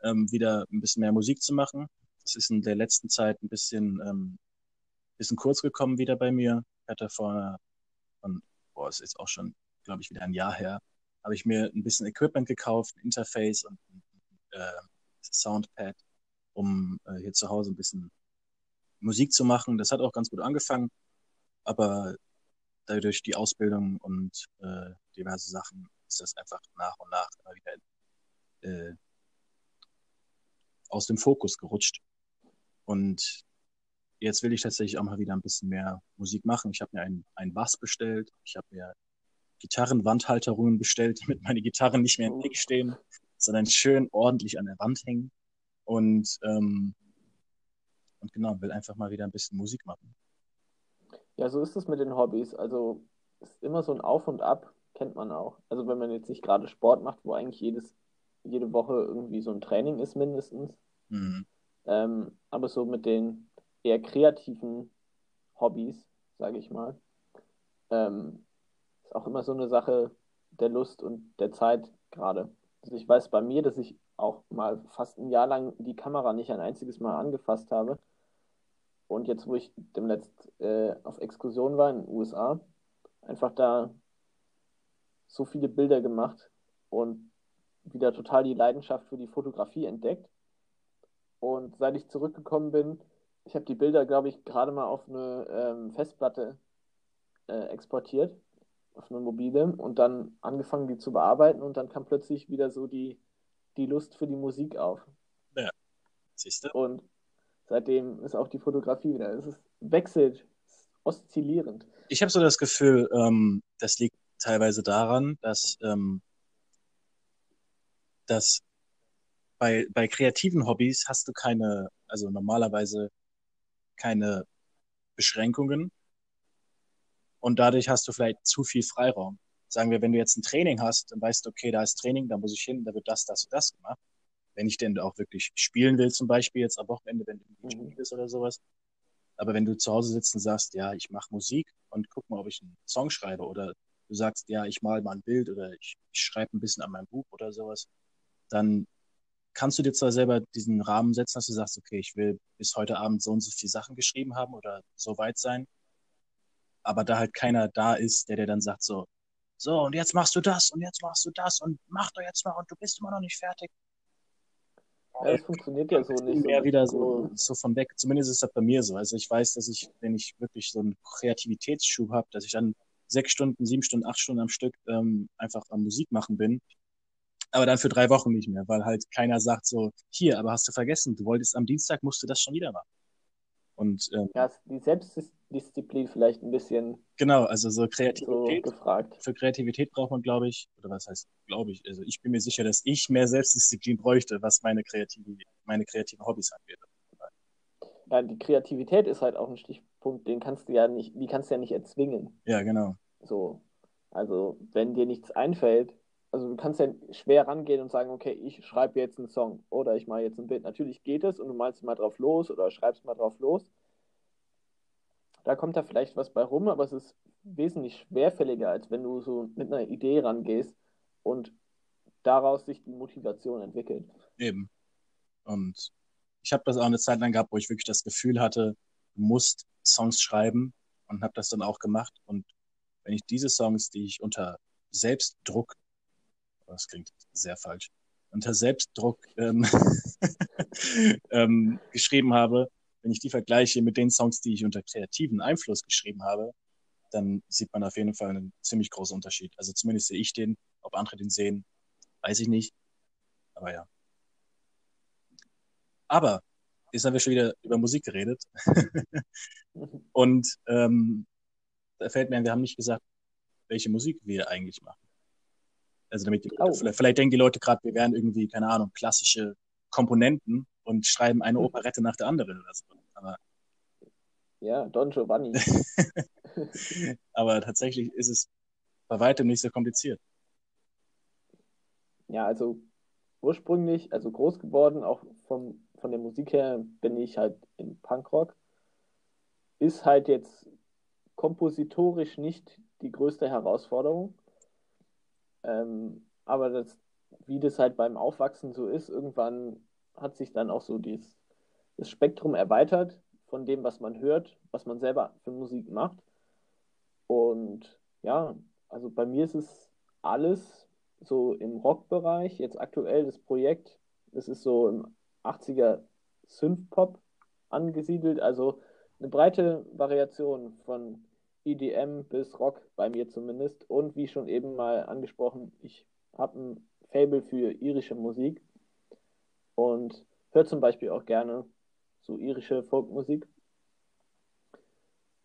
ähm, wieder ein bisschen mehr Musik zu machen. Das ist in der letzten Zeit ein bisschen, ähm, bisschen kurz gekommen wieder bei mir. Ich hatte vor, von, boah, ist jetzt auch schon, glaube ich, wieder ein Jahr her, habe ich mir ein bisschen Equipment gekauft, ein Interface und äh, Soundpad, um äh, hier zu Hause ein bisschen Musik zu machen. Das hat auch ganz gut angefangen, aber dadurch die Ausbildung und äh, diverse Sachen ist das einfach nach und nach immer wieder äh, aus dem Fokus gerutscht. Und jetzt will ich tatsächlich auch mal wieder ein bisschen mehr Musik machen. Ich habe mir einen, einen Bass bestellt. Ich habe mir Gitarrenwandhalterungen bestellt, damit meine Gitarren nicht mehr im Weg stehen, sondern schön ordentlich an der Wand hängen. Und, ähm, und genau, will einfach mal wieder ein bisschen Musik machen. Ja, so ist es mit den Hobbys. Also ist immer so ein Auf und Ab, kennt man auch. Also wenn man jetzt nicht gerade Sport macht, wo eigentlich jedes jede Woche irgendwie so ein Training ist mindestens. Mhm. Ähm, aber so mit den eher kreativen Hobbys, sage ich mal. Ähm, ist auch immer so eine Sache der Lust und der Zeit gerade. Also ich weiß bei mir, dass ich auch mal fast ein Jahr lang die Kamera nicht ein einziges Mal angefasst habe. Und jetzt, wo ich demnächst äh, auf Exkursion war in den USA, einfach da so viele Bilder gemacht und wieder total die Leidenschaft für die Fotografie entdeckt. Und seit ich zurückgekommen bin, ich habe die Bilder, glaube ich, gerade mal auf eine ähm, Festplatte äh, exportiert, auf eine mobile und dann angefangen, die zu bearbeiten und dann kam plötzlich wieder so die, die Lust für die Musik auf. Ja, siehst du? Und seitdem ist auch die Fotografie wieder, es ist, wechselt, ist oszillierend. Ich habe so das Gefühl, ähm, das liegt teilweise daran, dass, ähm, dass bei, bei kreativen Hobbys hast du keine, also normalerweise keine Beschränkungen und dadurch hast du vielleicht zu viel Freiraum. Sagen wir, wenn du jetzt ein Training hast, dann weißt du, okay, da ist Training, da muss ich hin, da wird das, das und das gemacht. Wenn ich denn auch wirklich spielen will, zum Beispiel jetzt am Wochenende, wenn du ein Spiel bist oder sowas. Aber wenn du zu Hause sitzt und sagst, ja, ich mache Musik und guck mal, ob ich einen Song schreibe oder du sagst, ja, ich mal mal ein Bild oder ich, ich schreibe ein bisschen an meinem Buch oder sowas, dann kannst du dir zwar selber diesen Rahmen setzen, dass du sagst, okay, ich will bis heute Abend so und so viele Sachen geschrieben haben oder so weit sein, aber da halt keiner da ist, der dir dann sagt so, so und jetzt machst du das und jetzt machst du das und mach doch jetzt mal und du bist immer noch nicht fertig. Ja, das funktioniert ja so nicht. Mehr so wieder so, so von weg. Zumindest ist das bei mir so. Also ich weiß, dass ich, wenn ich wirklich so einen Kreativitätsschub habe, dass ich dann sechs Stunden, sieben Stunden, acht Stunden am Stück ähm, einfach am Musik machen bin. Aber dann für drei Wochen nicht mehr, weil halt keiner sagt so, hier, aber hast du vergessen, du wolltest am Dienstag, musst du das schon wieder machen. Und, ähm, ja, die Selbstdisziplin vielleicht ein bisschen. Genau, also so Kreativität. So gefragt. Für Kreativität braucht man, glaube ich, oder was heißt, glaube ich, also ich bin mir sicher, dass ich mehr Selbstdisziplin bräuchte, was meine kreative, meine kreativen Hobbys angeht. Ja, die Kreativität ist halt auch ein Stichpunkt, den kannst du ja nicht, die kannst du ja nicht erzwingen. Ja, genau. So. Also, wenn dir nichts einfällt, also du kannst ja schwer rangehen und sagen, okay, ich schreibe jetzt einen Song oder ich mache jetzt ein Bild. Natürlich geht es und du malst mal drauf los oder schreibst mal drauf los. Da kommt da vielleicht was bei rum, aber es ist wesentlich schwerfälliger, als wenn du so mit einer Idee rangehst und daraus sich die Motivation entwickelt. Eben. Und ich habe das auch eine Zeit lang gehabt, wo ich wirklich das Gefühl hatte, du musst Songs schreiben und habe das dann auch gemacht. Und wenn ich diese Songs, die ich unter Selbstdruck das klingt sehr falsch, unter Selbstdruck ähm, ähm, geschrieben habe, wenn ich die vergleiche mit den Songs, die ich unter kreativen Einfluss geschrieben habe, dann sieht man auf jeden Fall einen ziemlich großen Unterschied. Also zumindest sehe ich den. Ob andere den sehen, weiß ich nicht. Aber ja. Aber jetzt haben wir schon wieder über Musik geredet. Und ähm, da fällt mir ein, wir haben nicht gesagt, welche Musik wir eigentlich machen. Also damit die, oh. vielleicht, vielleicht denken die Leute gerade, wir wären irgendwie, keine Ahnung, klassische Komponenten und schreiben eine Operette nach der anderen oder so. Aber ja, Don Giovanni. Aber tatsächlich ist es bei weitem nicht so kompliziert. Ja, also ursprünglich, also groß geworden, auch vom, von der Musik her, bin ich halt in Punkrock. Ist halt jetzt kompositorisch nicht die größte Herausforderung. Ähm, aber das, wie das halt beim Aufwachsen so ist, irgendwann hat sich dann auch so dieses, das Spektrum erweitert von dem, was man hört, was man selber für Musik macht. Und ja, also bei mir ist es alles so im Rockbereich. Jetzt aktuell das Projekt, das ist so im 80er Synthpop angesiedelt, also eine breite Variation von EDM bis Rock bei mir zumindest. Und wie schon eben mal angesprochen, ich habe ein Fable für irische Musik und höre zum Beispiel auch gerne so irische Folkmusik.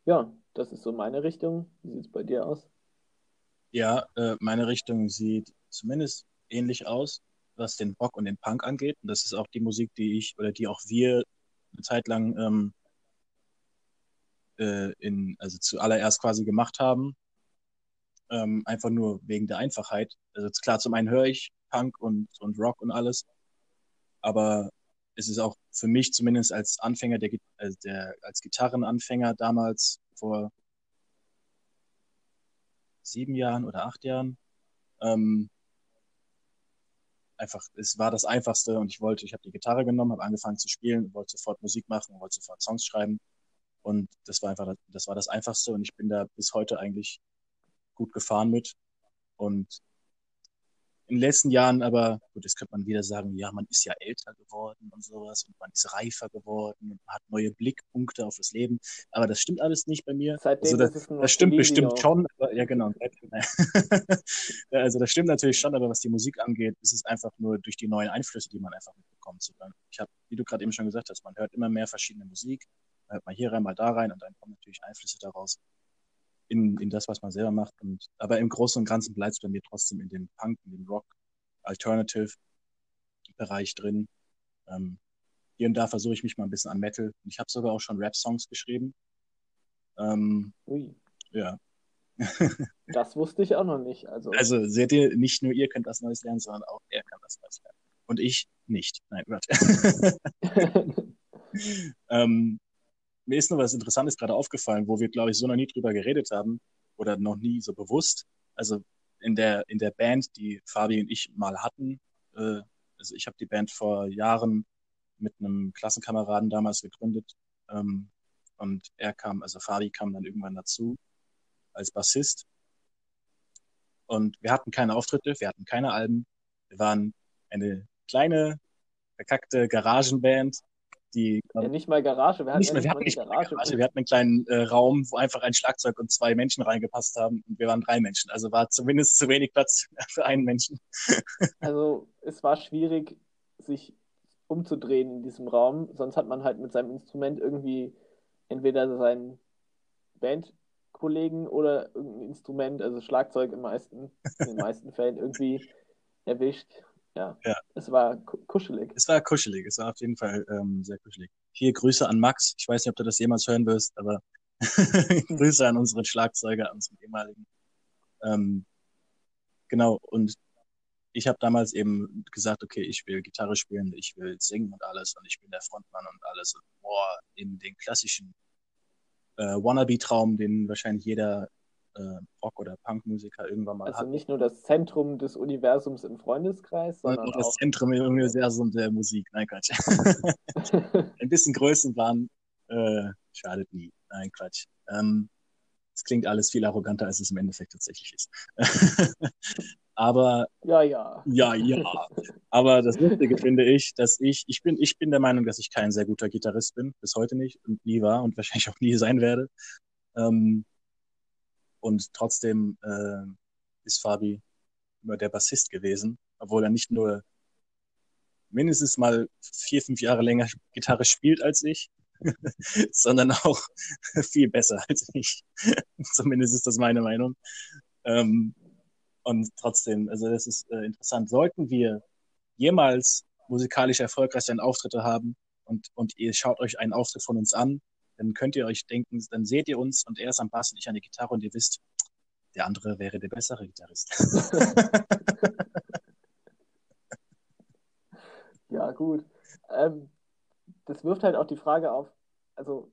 Ja, das ist so meine Richtung. Wie sieht es bei dir aus? Ja, äh, meine Richtung sieht zumindest ähnlich aus, was den Rock und den Punk angeht. Und das ist auch die Musik, die ich oder die auch wir eine Zeit lang ähm, äh, in, also zuallererst quasi gemacht haben. Ähm, einfach nur wegen der Einfachheit. Also klar, zum einen höre ich Punk und, und Rock und alles, aber es ist auch für mich zumindest als Anfänger, der, also der als Gitarrenanfänger damals vor sieben Jahren oder acht Jahren. Ähm, einfach, es war das Einfachste und ich wollte, ich habe die Gitarre genommen, habe angefangen zu spielen, wollte sofort Musik machen, wollte sofort Songs schreiben und das war einfach, das war das Einfachste und ich bin da bis heute eigentlich gut gefahren mit und in den letzten Jahren aber, gut, jetzt könnte man wieder sagen, ja, man ist ja älter geworden und sowas und man ist reifer geworden und man hat neue Blickpunkte auf das Leben. Aber das stimmt alles nicht bei mir. Seitdem also das, das stimmt bestimmt schon. Aber, ja, genau. also das stimmt natürlich schon, aber was die Musik angeht, ist es einfach nur durch die neuen Einflüsse, die man einfach mitbekommt. Ich habe, wie du gerade eben schon gesagt hast, man hört immer mehr verschiedene Musik, man hört mal hier rein, mal da rein und dann kommen natürlich Einflüsse daraus in, in das, was man selber macht. Und, aber im Großen und Ganzen bleibt es bei mir trotzdem in dem Punk, in dem Rock, Alternative Bereich drin. Ähm, hier und da versuche ich mich mal ein bisschen an Metal. Ich habe sogar auch schon Rap-Songs geschrieben. Ähm, Ui. Ja. das wusste ich auch noch nicht. Also. also seht ihr, nicht nur ihr könnt was Neues lernen, sondern auch er kann was Neues lernen. Und ich nicht. Nein, warte. ähm, mir ist noch was Interessantes gerade aufgefallen, wo wir, glaube ich, so noch nie drüber geredet haben oder noch nie so bewusst. Also in der, in der Band, die Fabi und ich mal hatten, äh, also ich habe die Band vor Jahren mit einem Klassenkameraden damals gegründet ähm, und er kam, also Fabi kam dann irgendwann dazu als Bassist und wir hatten keine Auftritte, wir hatten keine Alben, wir waren eine kleine, verkackte Garagenband, die. Ja, nicht mal Garage, wir hatten, nicht mal, wir hatten nicht Garage. Garage. Wir hatten einen kleinen äh, Raum, wo einfach ein Schlagzeug und zwei Menschen reingepasst haben und wir waren drei Menschen. Also war zumindest zu wenig Platz für einen Menschen. also es war schwierig, sich umzudrehen in diesem Raum, sonst hat man halt mit seinem Instrument irgendwie entweder seinen Bandkollegen oder irgendein Instrument, also Schlagzeug im meisten, in den meisten Fällen irgendwie erwischt. Ja. ja. Es war kuschelig. Es war kuschelig. Es war auf jeden Fall ähm, sehr kuschelig. Hier Grüße an Max. Ich weiß nicht, ob du das jemals hören wirst, aber Grüße an unseren Schlagzeuger, an unseren ehemaligen. Ähm, genau. Und ich habe damals eben gesagt, okay, ich will Gitarre spielen, ich will singen und alles und ich bin der Frontmann und alles. Und boah, eben den klassischen äh, Wannabe-Traum, den wahrscheinlich jeder äh, Rock- oder Punkmusiker irgendwann mal also hat. Also nicht nur das Zentrum des Universums im Freundeskreis, sondern auch das auch... Zentrum im Universum der Musik. Nein, Quatsch. Ein bisschen Größenwahn äh, schadet nie. Nein, Quatsch. Ähm, es klingt alles viel arroganter, als es im Endeffekt tatsächlich ist. Aber ja, ja. Ja, ja. Aber das Lustige finde ich, dass ich, ich bin, ich bin der Meinung, dass ich kein sehr guter Gitarrist bin, bis heute nicht und nie war und wahrscheinlich auch nie sein werde. Ähm, und trotzdem äh, ist Fabi immer der Bassist gewesen, obwohl er nicht nur mindestens mal vier, fünf Jahre länger Gitarre spielt als ich, sondern auch viel besser als ich. Zumindest ist das meine Meinung. Ähm, und trotzdem, also das ist äh, interessant. Sollten wir jemals musikalisch erfolgreich sein Auftritte haben und, und ihr schaut euch einen Auftritt von uns an, dann könnt ihr euch denken, dann seht ihr uns und er ist am Bass und ich an der Gitarre und ihr wisst, der andere wäre der bessere Gitarrist. ja, gut. Ähm, das wirft halt auch die Frage auf, also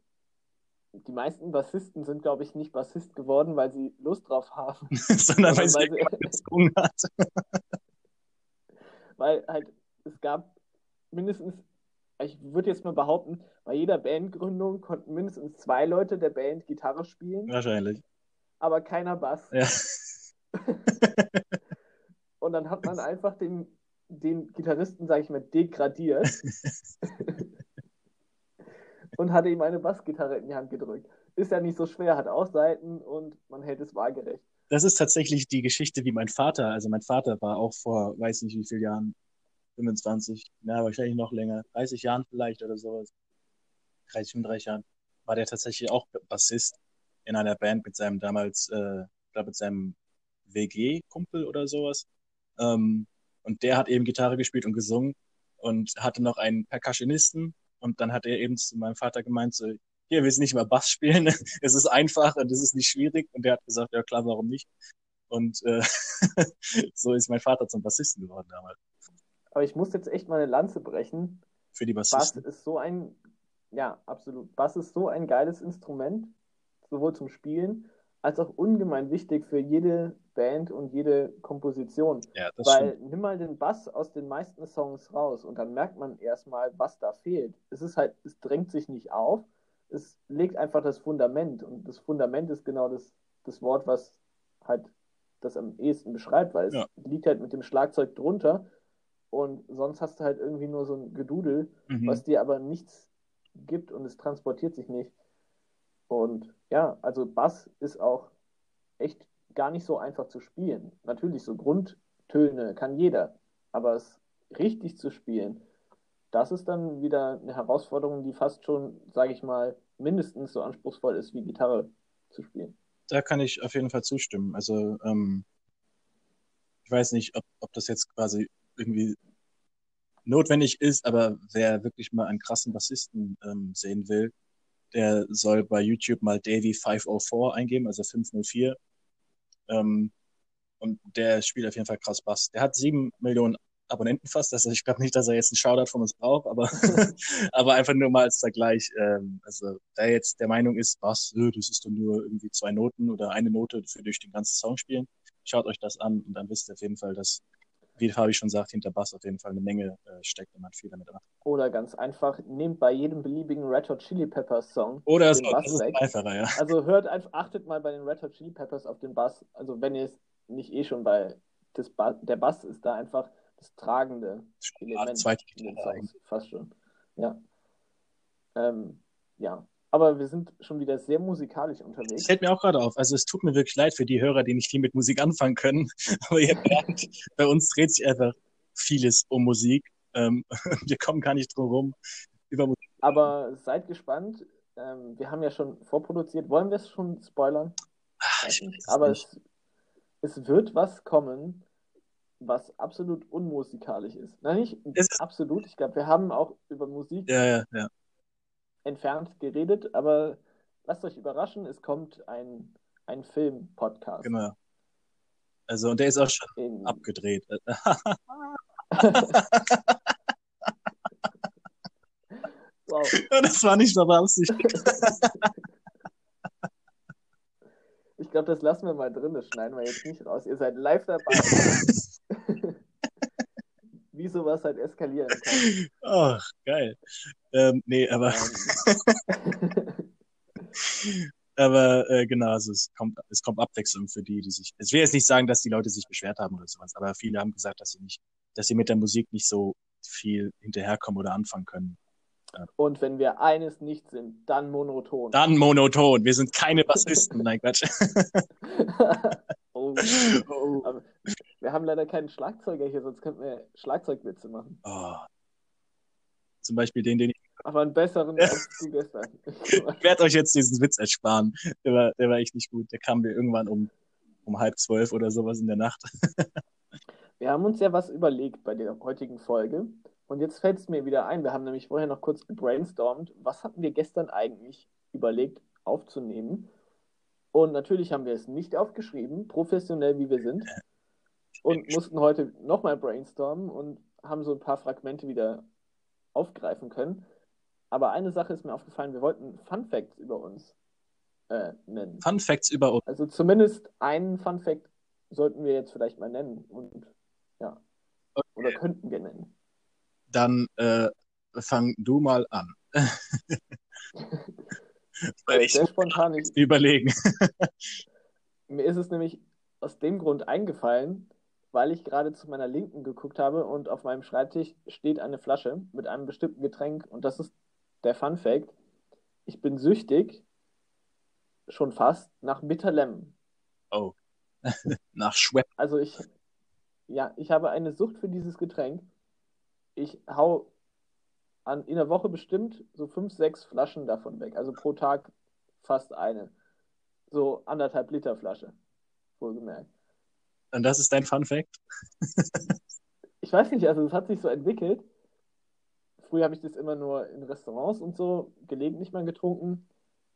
die meisten Bassisten sind, glaube ich, nicht Bassist geworden, weil sie Lust drauf haben. Sondern weil, weil sie gezwungen hat. weil halt, es gab mindestens ich würde jetzt mal behaupten, bei jeder Bandgründung konnten mindestens zwei Leute der Band Gitarre spielen. Wahrscheinlich. Aber keiner Bass. Ja. Und dann hat man einfach den, den Gitarristen, sage ich mal, degradiert. und hatte ihm eine Bassgitarre in die Hand gedrückt. Ist ja nicht so schwer, hat auch Seiten und man hält es waagerecht. Das ist tatsächlich die Geschichte, wie mein Vater, also mein Vater war auch vor, weiß nicht wie vielen Jahren, 25, na, wahrscheinlich noch länger, 30 Jahren vielleicht oder sowas. 30, 35 Jahren, war der tatsächlich auch Bassist in einer Band mit seinem damals, äh, glaube, mit seinem WG-Kumpel oder sowas. Ähm, und der hat eben Gitarre gespielt und gesungen und hatte noch einen Percussionisten. Und dann hat er eben zu meinem Vater gemeint, so, hier willst du nicht mal Bass spielen, es ist einfach und es ist nicht schwierig. Und der hat gesagt, ja klar, warum nicht? Und äh, so ist mein Vater zum Bassisten geworden damals. Aber ich muss jetzt echt mal eine Lanze brechen. Für die Bassisten. Bass ist so ein, ja, absolut. Bass ist so ein geiles Instrument. sowohl zum Spielen als auch ungemein wichtig für jede Band und jede Komposition. Ja, das Weil stimmt. nimm mal den Bass aus den meisten Songs raus und dann merkt man erstmal, was da fehlt. Es ist halt, es drängt sich nicht auf, es legt einfach das Fundament und das Fundament ist genau das, das Wort, was halt das am ehesten beschreibt, weil es Ja. liegt halt mit dem Schlagzeug drunter und sonst hast du halt irgendwie nur so ein Gedudel, Mhm. was dir aber nichts gibt und es transportiert sich nicht. Und ja, also Bass ist auch echt gar nicht so einfach zu spielen. Natürlich, so Grundtöne kann jeder, aber es richtig zu spielen, das ist dann wieder eine Herausforderung, die fast schon, sage ich mal, mindestens so anspruchsvoll ist wie Gitarre zu spielen. Da kann ich auf jeden Fall zustimmen. Also, ähm, ich weiß nicht, ob, ob das jetzt quasi irgendwie notwendig ist, aber wer wirklich mal einen krassen Bassisten ähm, sehen will, der soll bei YouTube mal Davy504 eingeben, also 504. Ähm, und der spielt auf jeden Fall krass Bass. Der hat sieben Millionen Abonnenten fast. Also ich glaube nicht, dass er jetzt einen Shoutout von uns braucht, aber, aber einfach nur mal als Vergleich. Ähm, also wer jetzt der Meinung ist, was, äh, das ist doch nur irgendwie zwei Noten oder eine Note für durch den ganzen Song spielen, schaut euch das an und dann wisst ihr auf jeden Fall, dass, wie Fabi schon sagt, hinter Bass auf jeden Fall eine Menge äh, steckt und man viel damit macht. Oder ganz einfach, nehmt bei jedem beliebigen Red Hot Chili Peppers Song Oder so, Bass das ist weg. einfacher, ja. Also hört einfach, achtet mal bei den Red Hot Chili Peppers auf den Bass. Also wenn ihr es nicht eh schon bei das ba der Bass ist da einfach das tragende Element zweite fast schon. Ja. Ähm, ja. Aber wir sind schon wieder sehr musikalisch Das unterwegs. fällt mir auch gerade auf. Also es tut mir wirklich leid für die Hörer, die nicht viel mit Musik anfangen können. Aber ihr merkt, bei uns dreht sich einfach vieles um Musik. Ähm, wir kommen gar nicht drum rum, über Musik. Aber seid gespannt. Ähm, wir haben ja schon vorproduziert. Wollen wir es schon spoilern? Ach, ich weiß es Aber nicht. es, es wird was kommen, was absolut unmusikalisch ist. Nein, nicht ist- absolut. Ich glaube, wir haben auch über Musik Ja, ja, ja. Entfernt geredet, aber lasst euch überraschen, es kommt ein, ein Film-Podcast. Genau. Also, und der ist auch schon In, abgedreht. wow. das war nicht dabei absichtlich. Ich glaube, das lassen wir mal drin, das schneiden wir jetzt nicht raus. Ihr seid live dabei, wie sowas halt eskalieren kann. Ach, geil. Ähm, nee, aber, aber äh, genau, also es kommt, es kommt Abwechslung für die, die sich. Ich will jetzt nicht sagen, dass die Leute sich beschwert haben oder sowas, aber viele haben gesagt, dass sie nicht, dass sie mit der Musik nicht so viel hinterherkommen oder anfangen können. Und wenn wir eines nicht sind, dann monoton. Dann monoton. Wir sind keine Bassisten. Nein, Quatsch. oh. Oh. Aber wir haben leider keinen Schlagzeuger hier, sonst könnten wir Schlagzeugwitze machen. Oh. Zum Beispiel den, den ich. Aber einen besseren als du gestern. Ich werde euch jetzt diesen Witz ersparen. Der war, der war echt nicht gut. Der kam mir irgendwann um, um halb zwölf oder sowas in der Nacht. Wir haben uns ja was überlegt bei der heutigen Folge. Und jetzt fällt es mir wieder ein. Wir haben nämlich vorher noch kurz gebrainstormt. Was hatten wir gestern eigentlich überlegt aufzunehmen? Und natürlich haben wir es nicht aufgeschrieben, professionell wie wir sind. Und mussten heute nochmal brainstormen und haben so ein paar Fragmente wieder aufgreifen können. Aber eine Sache ist mir aufgefallen, wir wollten Fun Facts über uns äh, nennen. Fun Facts über uns. Also zumindest einen Fun Fact sollten wir jetzt vielleicht mal nennen. Und ja. Oder könnten wir nennen. Dann äh, fang du mal an. Weil ich Sehr spontan. Überlegen. mir ist es nämlich aus dem Grund eingefallen, weil ich gerade zu meiner Linken geguckt habe und auf meinem Schreibtisch steht eine Flasche mit einem bestimmten Getränk und das ist der Fun Fact. Ich bin süchtig, schon fast, nach Bitter Lemon. Oh. Nach Schwepp. Also ich, ja, ich habe eine Sucht für dieses Getränk. Ich hau an, in der Woche bestimmt so fünf, sechs Flaschen davon weg. Also pro Tag fast eine. So anderthalb Liter Flasche. Wohlgemerkt. Und das ist dein Fun Fact? Ich weiß nicht, also es hat sich so entwickelt. Früher habe ich das immer nur in Restaurants und so gelegentlich mal getrunken.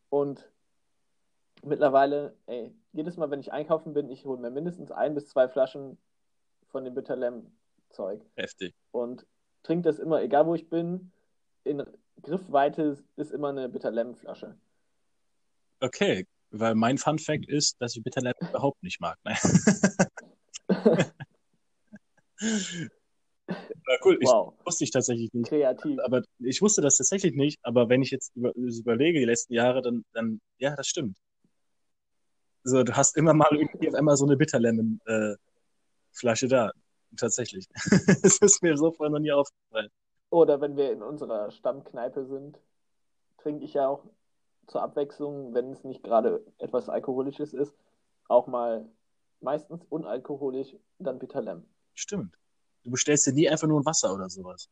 Und mittlerweile, ey, jedes Mal, wenn ich einkaufen bin, ich hole mir mindestens ein bis zwei Flaschen von dem Bitterlem-Zeug. Heftig. Und trinke das immer, egal wo ich bin. In Griffweite ist immer eine Bitterlem-Flasche. Okay. weil mein Fun Fact ist, dass ich Bitterlemon überhaupt nicht mag. Nein. Ja, cool, ich Wow, wusste ich tatsächlich nicht. kreativ. Aber ich wusste das tatsächlich nicht, aber wenn ich jetzt über, überlege, die letzten Jahre, dann, dann, ja, das stimmt. So, du hast immer mal irgendwie auf einmal so eine Bitterlemon-Flasche da. Tatsächlich. Das ist mir so vorher noch nie aufgefallen. Oder wenn wir in unserer Stammkneipe sind, trinke ich ja auch zur Abwechslung, wenn es nicht gerade etwas Alkoholisches ist, auch mal meistens unalkoholisch, dann Bitterlem. Stimmt. Du bestellst dir nie einfach nur ein Wasser oder sowas.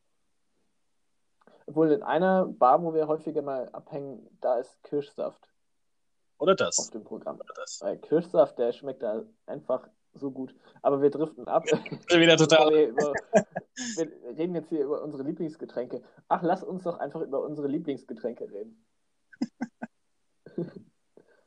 Obwohl in einer Bar, wo wir häufiger mal abhängen, da ist Kirschsaft Oder auf das. dem Programm. Oder das. Weil Kirschsaft, der schmeckt da einfach so gut. Aber wir driften ab. Wieder total. wir, reden jetzt hier über unsere Lieblingsgetränke. Ach, lass uns doch einfach über unsere Lieblingsgetränke reden.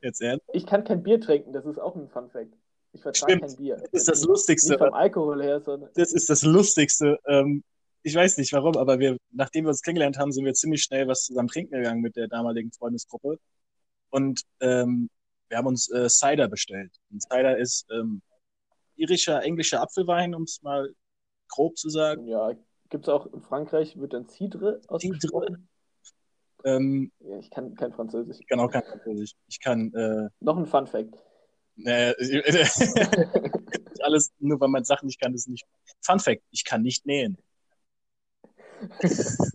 Jetzt ernst. Ich kann kein Bier trinken, das ist auch ein Fun Fact. Ich vertrage kein Bier. Das ist das Lustigste. Nicht vom Alkohol her, sondern Das ist das Lustigste. Ähm, ich weiß nicht warum, aber wir, nachdem wir uns kennengelernt haben, sind wir ziemlich schnell was zusammen trinken gegangen mit der damaligen Freundesgruppe. Und ähm, wir haben uns äh, Cider bestellt. Und Cider ist ähm, irischer, englischer Apfelwein, um es mal grob zu sagen. ja, gibt es auch in Frankreich, wird dann Cidre ausgesprochen. Ähm, Ja, ich kann kein Französisch. ich kann auch kein Französisch. Ich kann äh, Noch ein Fun Fact. äh, alles, nur weil man Sachen nicht kann, ist nicht. Fun Fact, ich kann nicht nähen.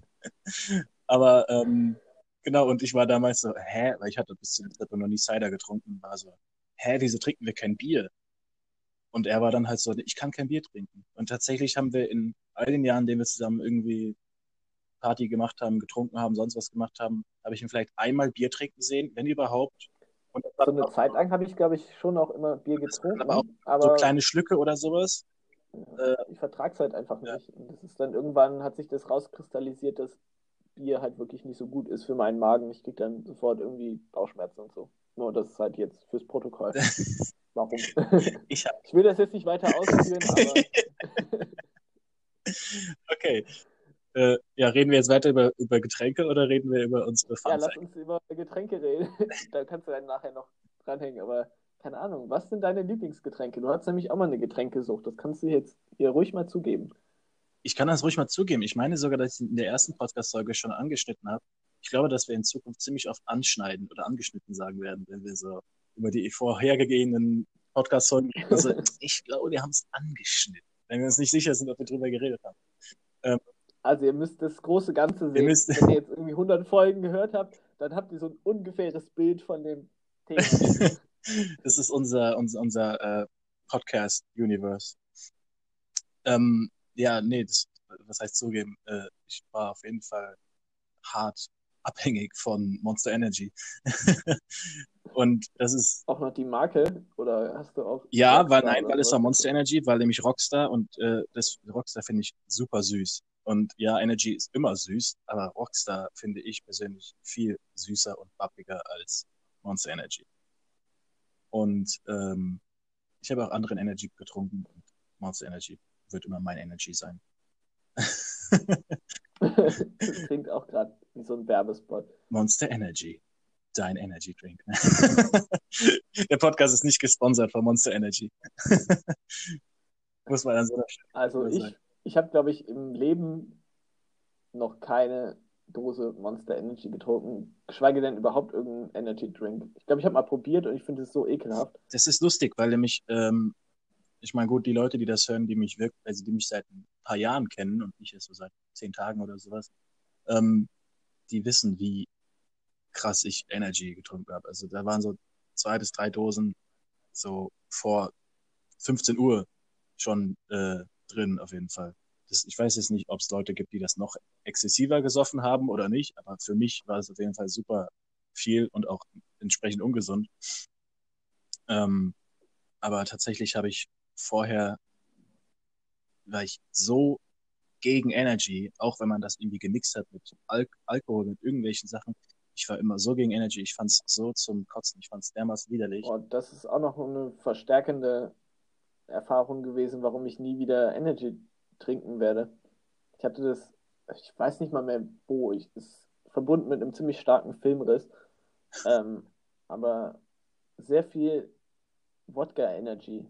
Aber ähm, genau, und ich war damals so, hä, weil ich hatte bis zu dem Zeitpunkt noch nie Cider getrunken, war so, hä, wieso trinken wir kein Bier? Und er war dann halt so, ich kann kein Bier trinken. Und tatsächlich haben wir in all den Jahren, in denen wir zusammen irgendwie Party gemacht haben, getrunken haben, sonst was gemacht haben, habe ich ihn vielleicht einmal Bier trinken sehen, wenn überhaupt. Und So eine Zeit lang habe ich, glaube ich, schon auch immer Bier getrunken, aber auch aber so kleine Schlücke oder sowas. Äh, ich vertrage es halt einfach Ja. nicht. Und das ist dann irgendwann hat sich das rauskristallisiert, dass Bier halt wirklich nicht so gut ist für meinen Magen. Ich kriege dann sofort irgendwie Bauchschmerzen und so. Nur das ist halt jetzt fürs Protokoll. Warum? ich hab, Ich will das jetzt nicht weiter ausführen, aber okay. Äh, ja, reden wir jetzt weiter über, über Getränke oder reden wir über unsere ja, Fun lass Facts? uns über Getränke reden. da kannst du dann nachher noch dranhängen, aber keine Ahnung, was sind deine Lieblingsgetränke? Du hast nämlich auch mal eine Getränkesucht. Das kannst du jetzt hier ruhig mal zugeben. Ich kann das ruhig mal zugeben. Ich meine sogar, dass ich in der ersten Podcast-Folge schon angeschnitten habe. Ich glaube, dass wir in Zukunft ziemlich oft anschneiden oder angeschnitten sagen werden, wenn wir so über die vorhergehenden Podcast-Folgen. Also, ich glaube, wir haben es angeschnitten, wenn wir uns nicht sicher sind, ob wir drüber geredet haben. Also ihr müsst das große Ganze sehen. müsst- Wenn ihr jetzt irgendwie 100 Folgen gehört habt, dann habt ihr so ein ungefähres Bild von dem Thema. Das ist unser, unser, unser äh, Podcast-Universe. Ähm, ja, nee, das, was heißt zugeben? Äh, ich war auf jeden Fall hart abhängig von Monster Energy. Und das ist, auch noch die Marke? Oder hast du auch. ja, weil, Rockstar nein, oder weil es war Monster Energy, weil nämlich Rockstar und äh, das Rockstar finde ich super süß. Und ja, Energy ist immer süß, aber Rockstar finde ich persönlich viel süßer und pappiger als Monster Energy. Und ähm, ich habe auch anderen Energy getrunken und Monster Energy wird immer mein Energy sein. das klingt auch gerade wie so ein Werbespot. Monster Energy, dein Energy Drink. Der Podcast ist nicht gesponsert von Monster Energy. Muss man an so einer Stelle Also ich, ich habe, glaube ich, im Leben noch keine Dose Monster Energy getrunken, geschweige denn überhaupt irgendeinen Energy Drink. Ich glaube, ich habe mal probiert und ich finde es so ekelhaft. Das ist lustig, weil nämlich, ähm, ich meine, gut, die Leute, die das hören, die mich wirklich, also die mich seit paar Jahren kennen und nicht erst so seit zehn Tagen oder sowas, ähm, die wissen, wie krass ich Energy getrunken habe. Also da waren so zwei bis drei Dosen so vor 15 Uhr schon äh, drin auf jeden Fall. Das, ich weiß jetzt nicht, ob es Leute gibt, die das noch exzessiver gesoffen haben oder nicht, aber für mich war es auf jeden Fall super viel und auch entsprechend ungesund. Ähm, aber tatsächlich habe ich vorher, war ich so gegen Energy, auch wenn man das irgendwie gemixt hat mit Al Alkohol, mit irgendwelchen Sachen. Ich war immer so gegen Energy, ich fand es so zum Kotzen, ich fand es dermaßen widerlich. Und das ist auch noch eine verstärkende Erfahrung gewesen, warum ich nie wieder Energy trinken werde. Ich hatte das, ich weiß nicht mal mehr wo, ich ist verbunden mit einem ziemlich starken Filmriss. Ähm, aber sehr viel Wodka Energy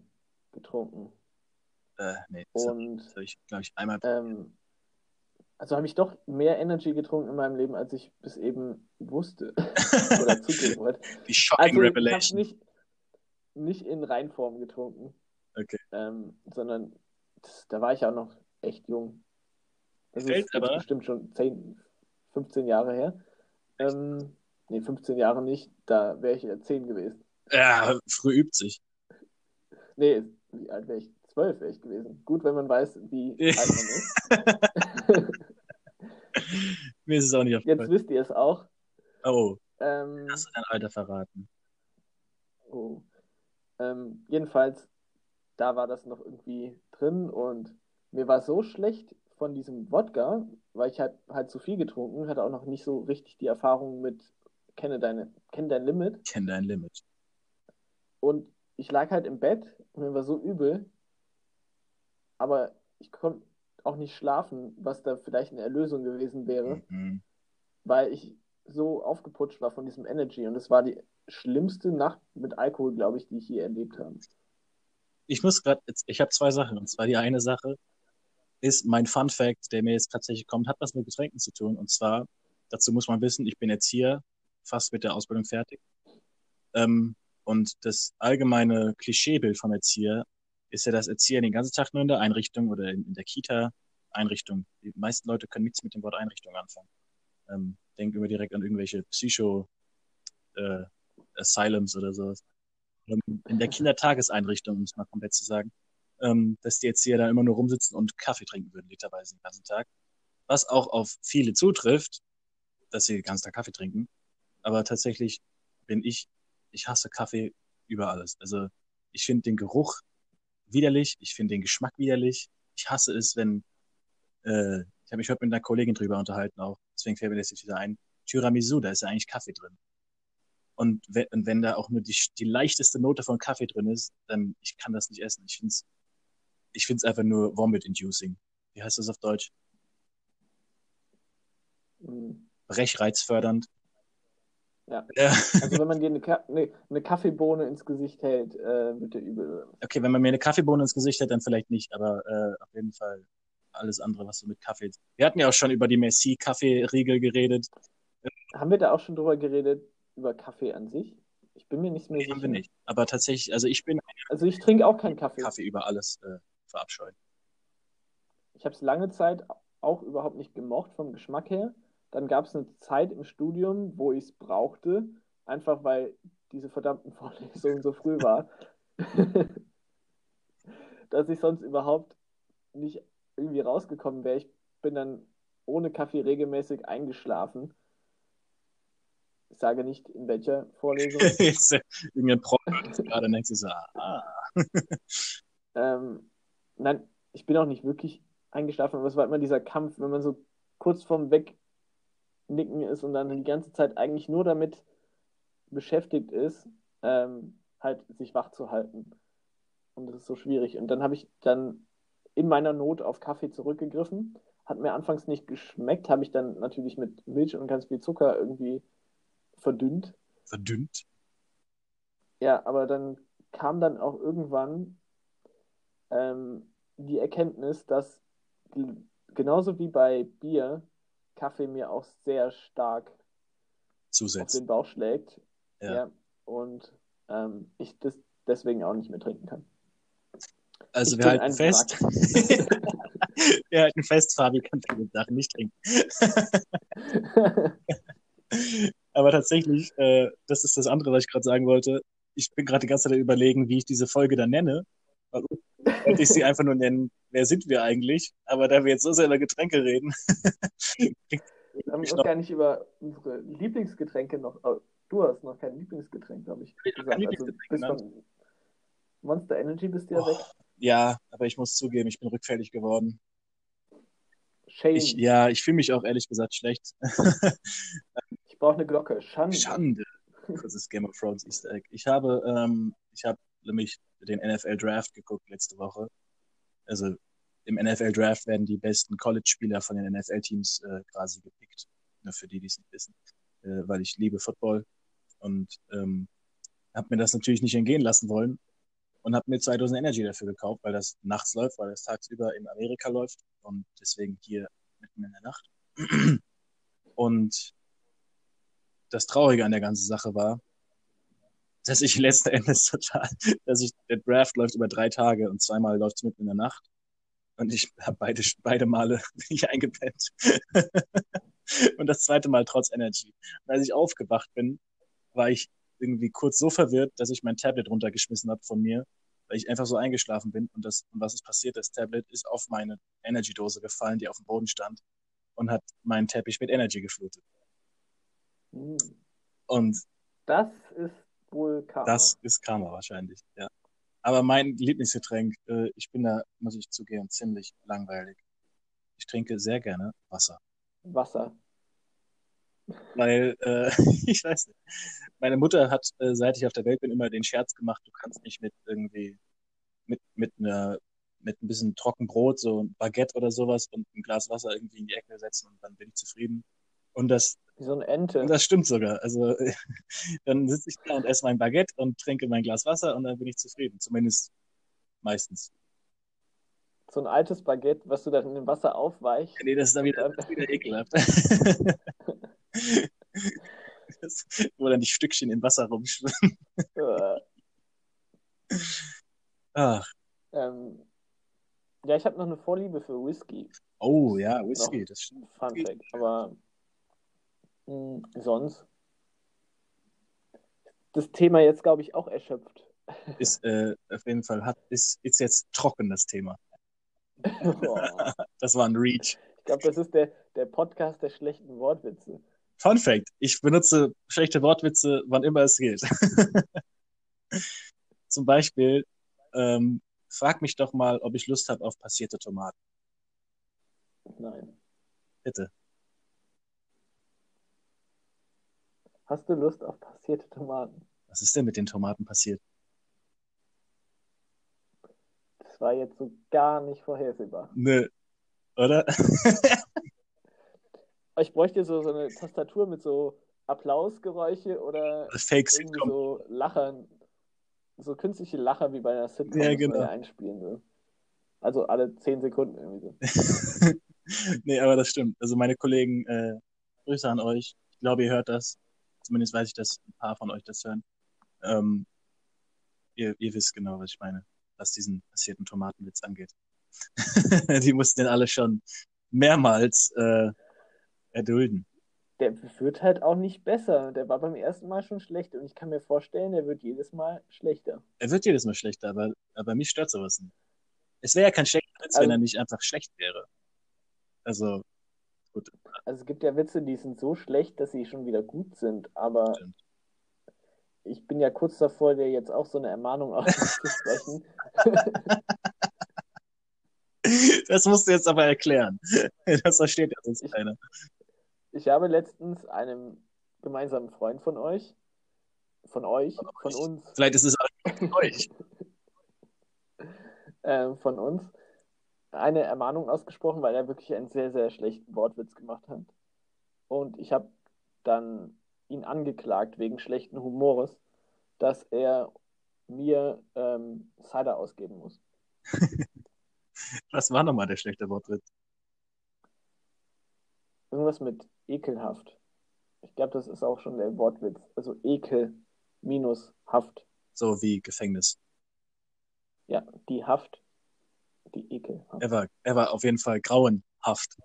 getrunken. Äh, nee, das und habe ich, glaube ich, einmal. Ähm, also habe ich doch mehr Energy getrunken in meinem Leben, als ich bis eben wusste oder zugeben wollte. Die shocking also, Revelation. Ich nicht, nicht in Reinform getrunken. Okay. Ähm, sondern das, da war ich auch noch echt jung. Das Fällt ist aber... bestimmt schon 10, 15 Jahre her. Ähm, nee, 15 Jahre nicht, da wäre ich ja 10 gewesen. Ja, früh übt sich. Nee, wie alt wäre ich? 12 wäre ich gewesen. Gut, wenn man weiß, wie alt man ist. Mir ist es auch nicht aufgefallen. Jetzt wisst ihr es auch. Oh. Ähm, hast du dein Alter verraten? Oh. Ähm, jedenfalls, da war das noch irgendwie drin und mir war so schlecht von diesem Wodka, weil ich halt, halt zu viel getrunken, hatte auch noch nicht so richtig die Erfahrung mit kenne deine, kenne dein Limit. Kenne dein Limit. Und ich lag halt im Bett und mir war so übel, aber ich konnte auch nicht schlafen, was da vielleicht eine Erlösung gewesen wäre, mhm. weil ich so aufgeputscht war von diesem Energy und es war die schlimmste Nacht mit Alkohol, glaube ich, die ich je erlebt habe. Ich muss gerade, ich habe zwei Sachen und zwar die eine Sache ist mein Fun Fact, der mir jetzt tatsächlich kommt, hat was mit Getränken zu tun und zwar dazu muss man wissen, ich bin Erzieher, fast mit der Ausbildung fertig. Ähm, und das allgemeine Klischeebild vom Erzieher ist ja, dass Erzieher den ganzen Tag nur in der Einrichtung oder in, in der Kita Einrichtung. Die meisten Leute können nichts mit dem Wort Einrichtung anfangen. Ähm, denk immer direkt an irgendwelche Psycho äh, oder sowas. In der Kindertageseinrichtung, um es mal komplett zu sagen, ähm, dass die Erzieher da immer nur rumsitzen und Kaffee trinken würden, literweise den ganzen Tag. Was auch auf viele zutrifft, dass sie den ganzen Tag Kaffee trinken. Aber tatsächlich bin ich, ich hasse Kaffee über alles. Also ich finde den Geruch widerlich, ich finde den Geschmack widerlich. Ich hasse es, wenn, äh, ich habe mich heute mit einer Kollegin drüber unterhalten auch, deswegen fällt mir das jetzt wieder ein, Tiramisu, da ist ja eigentlich Kaffee drin. Und wenn, und wenn da auch nur die, die leichteste Note von Kaffee drin ist, dann ich kann das nicht essen. Ich finde es ich find's einfach nur vomit-inducing. Wie heißt das auf Deutsch? Mhm. Brechreizfördernd. Ja. Also wenn man dir eine, Ka eine, eine, Kaffeebohne ins Gesicht hält, äh, wird der übel. Okay, wenn man mir eine Kaffeebohne ins Gesicht hält, dann vielleicht nicht, aber äh, auf jeden Fall alles andere, was so mit Kaffee. Wir hatten ja auch schon über die Messi Kaffeeriegel geredet. Haben wir da auch schon drüber geredet, über Kaffee an sich? Ich bin mir nicht mehr nee, sicher. Haben wir nicht. Aber tatsächlich, also ich bin. Also ich trinke auch keinen Kaffee. Kaffee über alles äh, verabscheuen. Ich habe es lange Zeit auch überhaupt nicht gemocht vom Geschmack her. Dann gab es eine Zeit im Studium, wo ich es brauchte, einfach weil diese verdammten Vorlesungen so früh war, dass ich sonst überhaupt nicht irgendwie rausgekommen wäre. Ich bin dann ohne Kaffee regelmäßig eingeschlafen. Ich sage nicht, in welcher Vorlesung. Äh, irgendein Prof gerade nächstes Jahr. Ah. ähm, nein, ich bin auch nicht wirklich eingeschlafen, aber es war immer dieser Kampf, wenn man so kurz vorm Weg Nicken ist und dann die ganze Zeit eigentlich nur damit beschäftigt ist, ähm, halt sich wach zu halten. Und das ist so schwierig. Und dann habe ich dann in meiner Not auf Kaffee zurückgegriffen. Hat mir anfangs nicht geschmeckt, habe ich dann natürlich mit Milch und ganz viel Zucker irgendwie verdünnt. Verdünnt? Ja, aber dann kam dann auch irgendwann ähm, die Erkenntnis, dass genauso wie bei Bier Kaffee mir auch sehr stark Zusetzt. auf den Bauch schlägt. Ja. ja und ähm, ich das deswegen auch nicht mehr trinken kann. Also ich wir halten fest. wir halten fest, Fabi kann viele Sachen nicht trinken. Aber tatsächlich, äh, das ist das andere, was ich gerade sagen wollte. Ich bin gerade die ganze Zeit überlegen, wie ich diese Folge dann nenne. Wollte ich sie einfach nur nennen, wer sind wir eigentlich? Aber da wir jetzt so sehr über Getränke reden. wir haben noch gar nicht über unsere Lieblingsgetränke noch. Oh, du hast noch kein Lieblingsgetränk, habe ich gesagt. Also, bis von Monster Energy bist du ja oh, weg. Ja, aber ich muss zugeben, ich bin rückfällig geworden. Shame. Ich, ja, ich fühle mich auch ehrlich gesagt schlecht. ich brauche eine Glocke. Schande. Schande. Das ist Game of Thrones Easter Egg. Ich habe, ähm, ich habe nämlich den NFL Draft geguckt letzte Woche. Also im NFL Draft werden die besten College-Spieler von den NFL-Teams äh, quasi gepickt. Nur für die, die es nicht wissen. Äh, weil ich liebe Football. Und ähm, habe mir das natürlich nicht entgehen lassen wollen und habe mir 2000 Energy dafür gekauft, weil das nachts läuft, weil das tagsüber in Amerika läuft und deswegen hier mitten in der Nacht. Und das Traurige an der ganzen Sache war, dass ich letzten Endes total, dass ich, der Draft läuft über drei Tage und zweimal läuft es mitten in der Nacht. Und ich habe beide, beide Male nicht eingepennt. und das zweite Mal trotz Energy. Und als ich aufgewacht bin, war ich irgendwie kurz so verwirrt, dass ich mein Tablet runtergeschmissen habe von mir, weil ich einfach so eingeschlafen bin. Und, das, und was ist passiert? Das Tablet ist auf meine Energy-Dose gefallen, die auf dem Boden stand und hat meinen Teppich mit Energy geflutet. Hm. Und Das ist wohl Karma. das ist Karma wahrscheinlich, ja. Aber mein Lieblingsgetränk, äh, ich bin da, muss ich zugeben, ziemlich langweilig. Ich trinke sehr gerne Wasser. Wasser. Weil, äh, ich weiß nicht. Meine Mutter hat, äh, seit ich auf der Welt bin, immer den Scherz gemacht, du kannst nicht mit irgendwie, mit, mit einer, mit ein bisschen Trockenbrot, so ein Baguette oder sowas und ein Glas Wasser irgendwie in die Ecke setzen und dann bin ich zufrieden. Und das, Wie so eine Ente. und das stimmt sogar. Also, dann sitze ich da und esse mein Baguette und trinke mein Glas Wasser und dann bin ich zufrieden. Zumindest meistens. So ein altes Baguette, was du dann in dem Wasser aufweichst. Nee, das ist dann wieder, ist wieder ekelhaft. das, wo dann die Stückchen im Wasser rumschwimmen. Äh, Ach, ähm, ja, ich habe noch eine Vorliebe für Whisky. oh ja, Whisky, das stimmt. Fun Fact. Aber mh, sonst das Thema jetzt, glaube ich, auch erschöpft. Ist äh, auf jeden Fall, hat, ist, ist jetzt trocken, das Thema. Boah. Das war ein Reach. Ich glaube, das ist der, der Podcast der schlechten Wortwitze. Fun Fact, ich benutze schlechte Wortwitze, wann immer es geht. Zum Beispiel, ähm, frag mich doch mal, ob ich Lust habe auf passierte Tomaten. Nein. Bitte. Hast du Lust auf passierte Tomaten? Was ist denn mit den Tomaten passiert? Das war jetzt so gar nicht vorhersehbar. Nö. Oder? Ich bräuchte so, so eine Tastatur mit so Applausgeräusche oder Fake irgendwie so Lachern, so künstliche Lacher wie bei einer Sitcom, Ja, genau. einspielen will. Also alle zehn Sekunden irgendwie so. nee, aber das stimmt. Also meine Kollegen, äh, Grüße an euch. Ich glaube, ihr hört das. Zumindest weiß ich, dass ein paar von euch das hören. Ähm, ihr, ihr wisst genau, was ich meine, was diesen passierten Tomatenwitz angeht. Die mussten den alle schon mehrmals äh, erdulden. Der wird halt auch nicht besser. Der war beim ersten Mal schon schlecht und ich kann mir vorstellen, der wird jedes Mal schlechter. Er wird jedes Mal schlechter, aber, aber mich stört sowas nicht. Es wäre ja kein schlechter Witz, wenn Also- er nicht einfach schlecht wäre. Also, gut, Also es gibt ja Witze, die sind so schlecht, dass sie schon wieder gut sind, aber Stimmt. ich bin ja kurz davor, dir jetzt auch so eine Ermahnung auszusprechen. das musst du jetzt aber erklären. Das versteht ja sonst Ich- keiner. Ich habe letztens einem gemeinsamen Freund von euch, von euch, von uns, Vielleicht ist es auch von euch. äh, von uns, eine Ermahnung ausgesprochen, weil er wirklich einen sehr, sehr schlechten Wortwitz gemacht hat. Und ich habe dann ihn angeklagt wegen schlechten Humores, dass er mir ähm, Cider ausgeben muss. Was war nochmal der schlechte Wortwitz? Irgendwas mit ekelhaft. Ich glaube, das ist auch schon der Wortwitz. Also Ekel minus Haft. So wie Gefängnis. Ja, die Haft, die Ekelhaft. Er war, er war auf jeden Fall grauenhaft.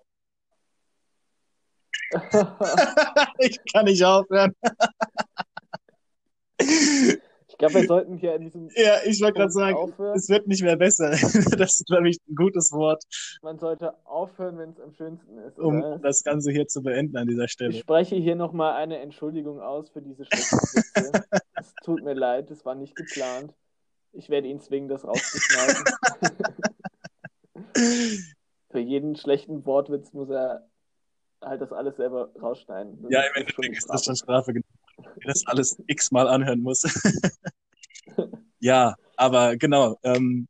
ich kann nicht aufhören. Ich glaube, wir sollten hier in diesem Ja, ich wollte gerade sagen, aufhören. es wird nicht mehr besser. Das ist, glaube ich, ein gutes Wort, Man sollte aufhören, wenn es am schönsten ist. um Oder? das Ganze hier zu beenden an dieser Ich Stelle. spreche hier nochmal eine Entschuldigung aus für diese Witze. es tut mir leid, das war nicht geplant. Ich werde ihn zwingen, das rauszuschneiden. Für jeden schlechten Wortwitz muss er halt das alles selber rausschneiden. Das Ja, im Endeffekt ist das schon Strafe genug, wenn das alles x-mal anhören muss. ja, aber genau, ähm,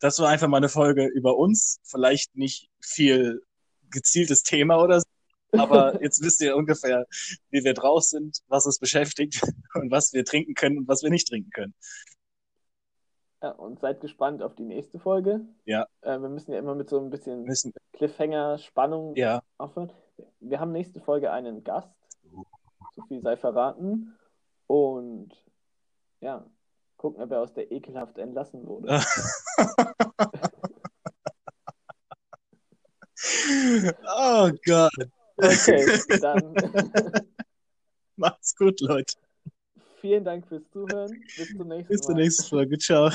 das war einfach mal eine Folge über uns. Vielleicht nicht viel gezieltes Thema oder so, Aber jetzt wisst ihr ungefähr, wie wir drauf sind, was uns beschäftigt und was wir trinken können und was wir nicht trinken können. Ja, und seid gespannt auf die nächste Folge. Ja. Äh, wir müssen ja immer mit so ein bisschen Müssen, Cliffhanger, Spannung ja, aufhören. Wir haben nächste Folge einen Gast. So viel sei verraten. Und ja, gucken, ob er aus der Ekelhaft entlassen wurde. oh Gott. Okay, dann Macht's gut, Leute. Vielen Dank fürs Zuhören. Bis zum nächsten Bis zur Mal. nächsten Folge. Ciao.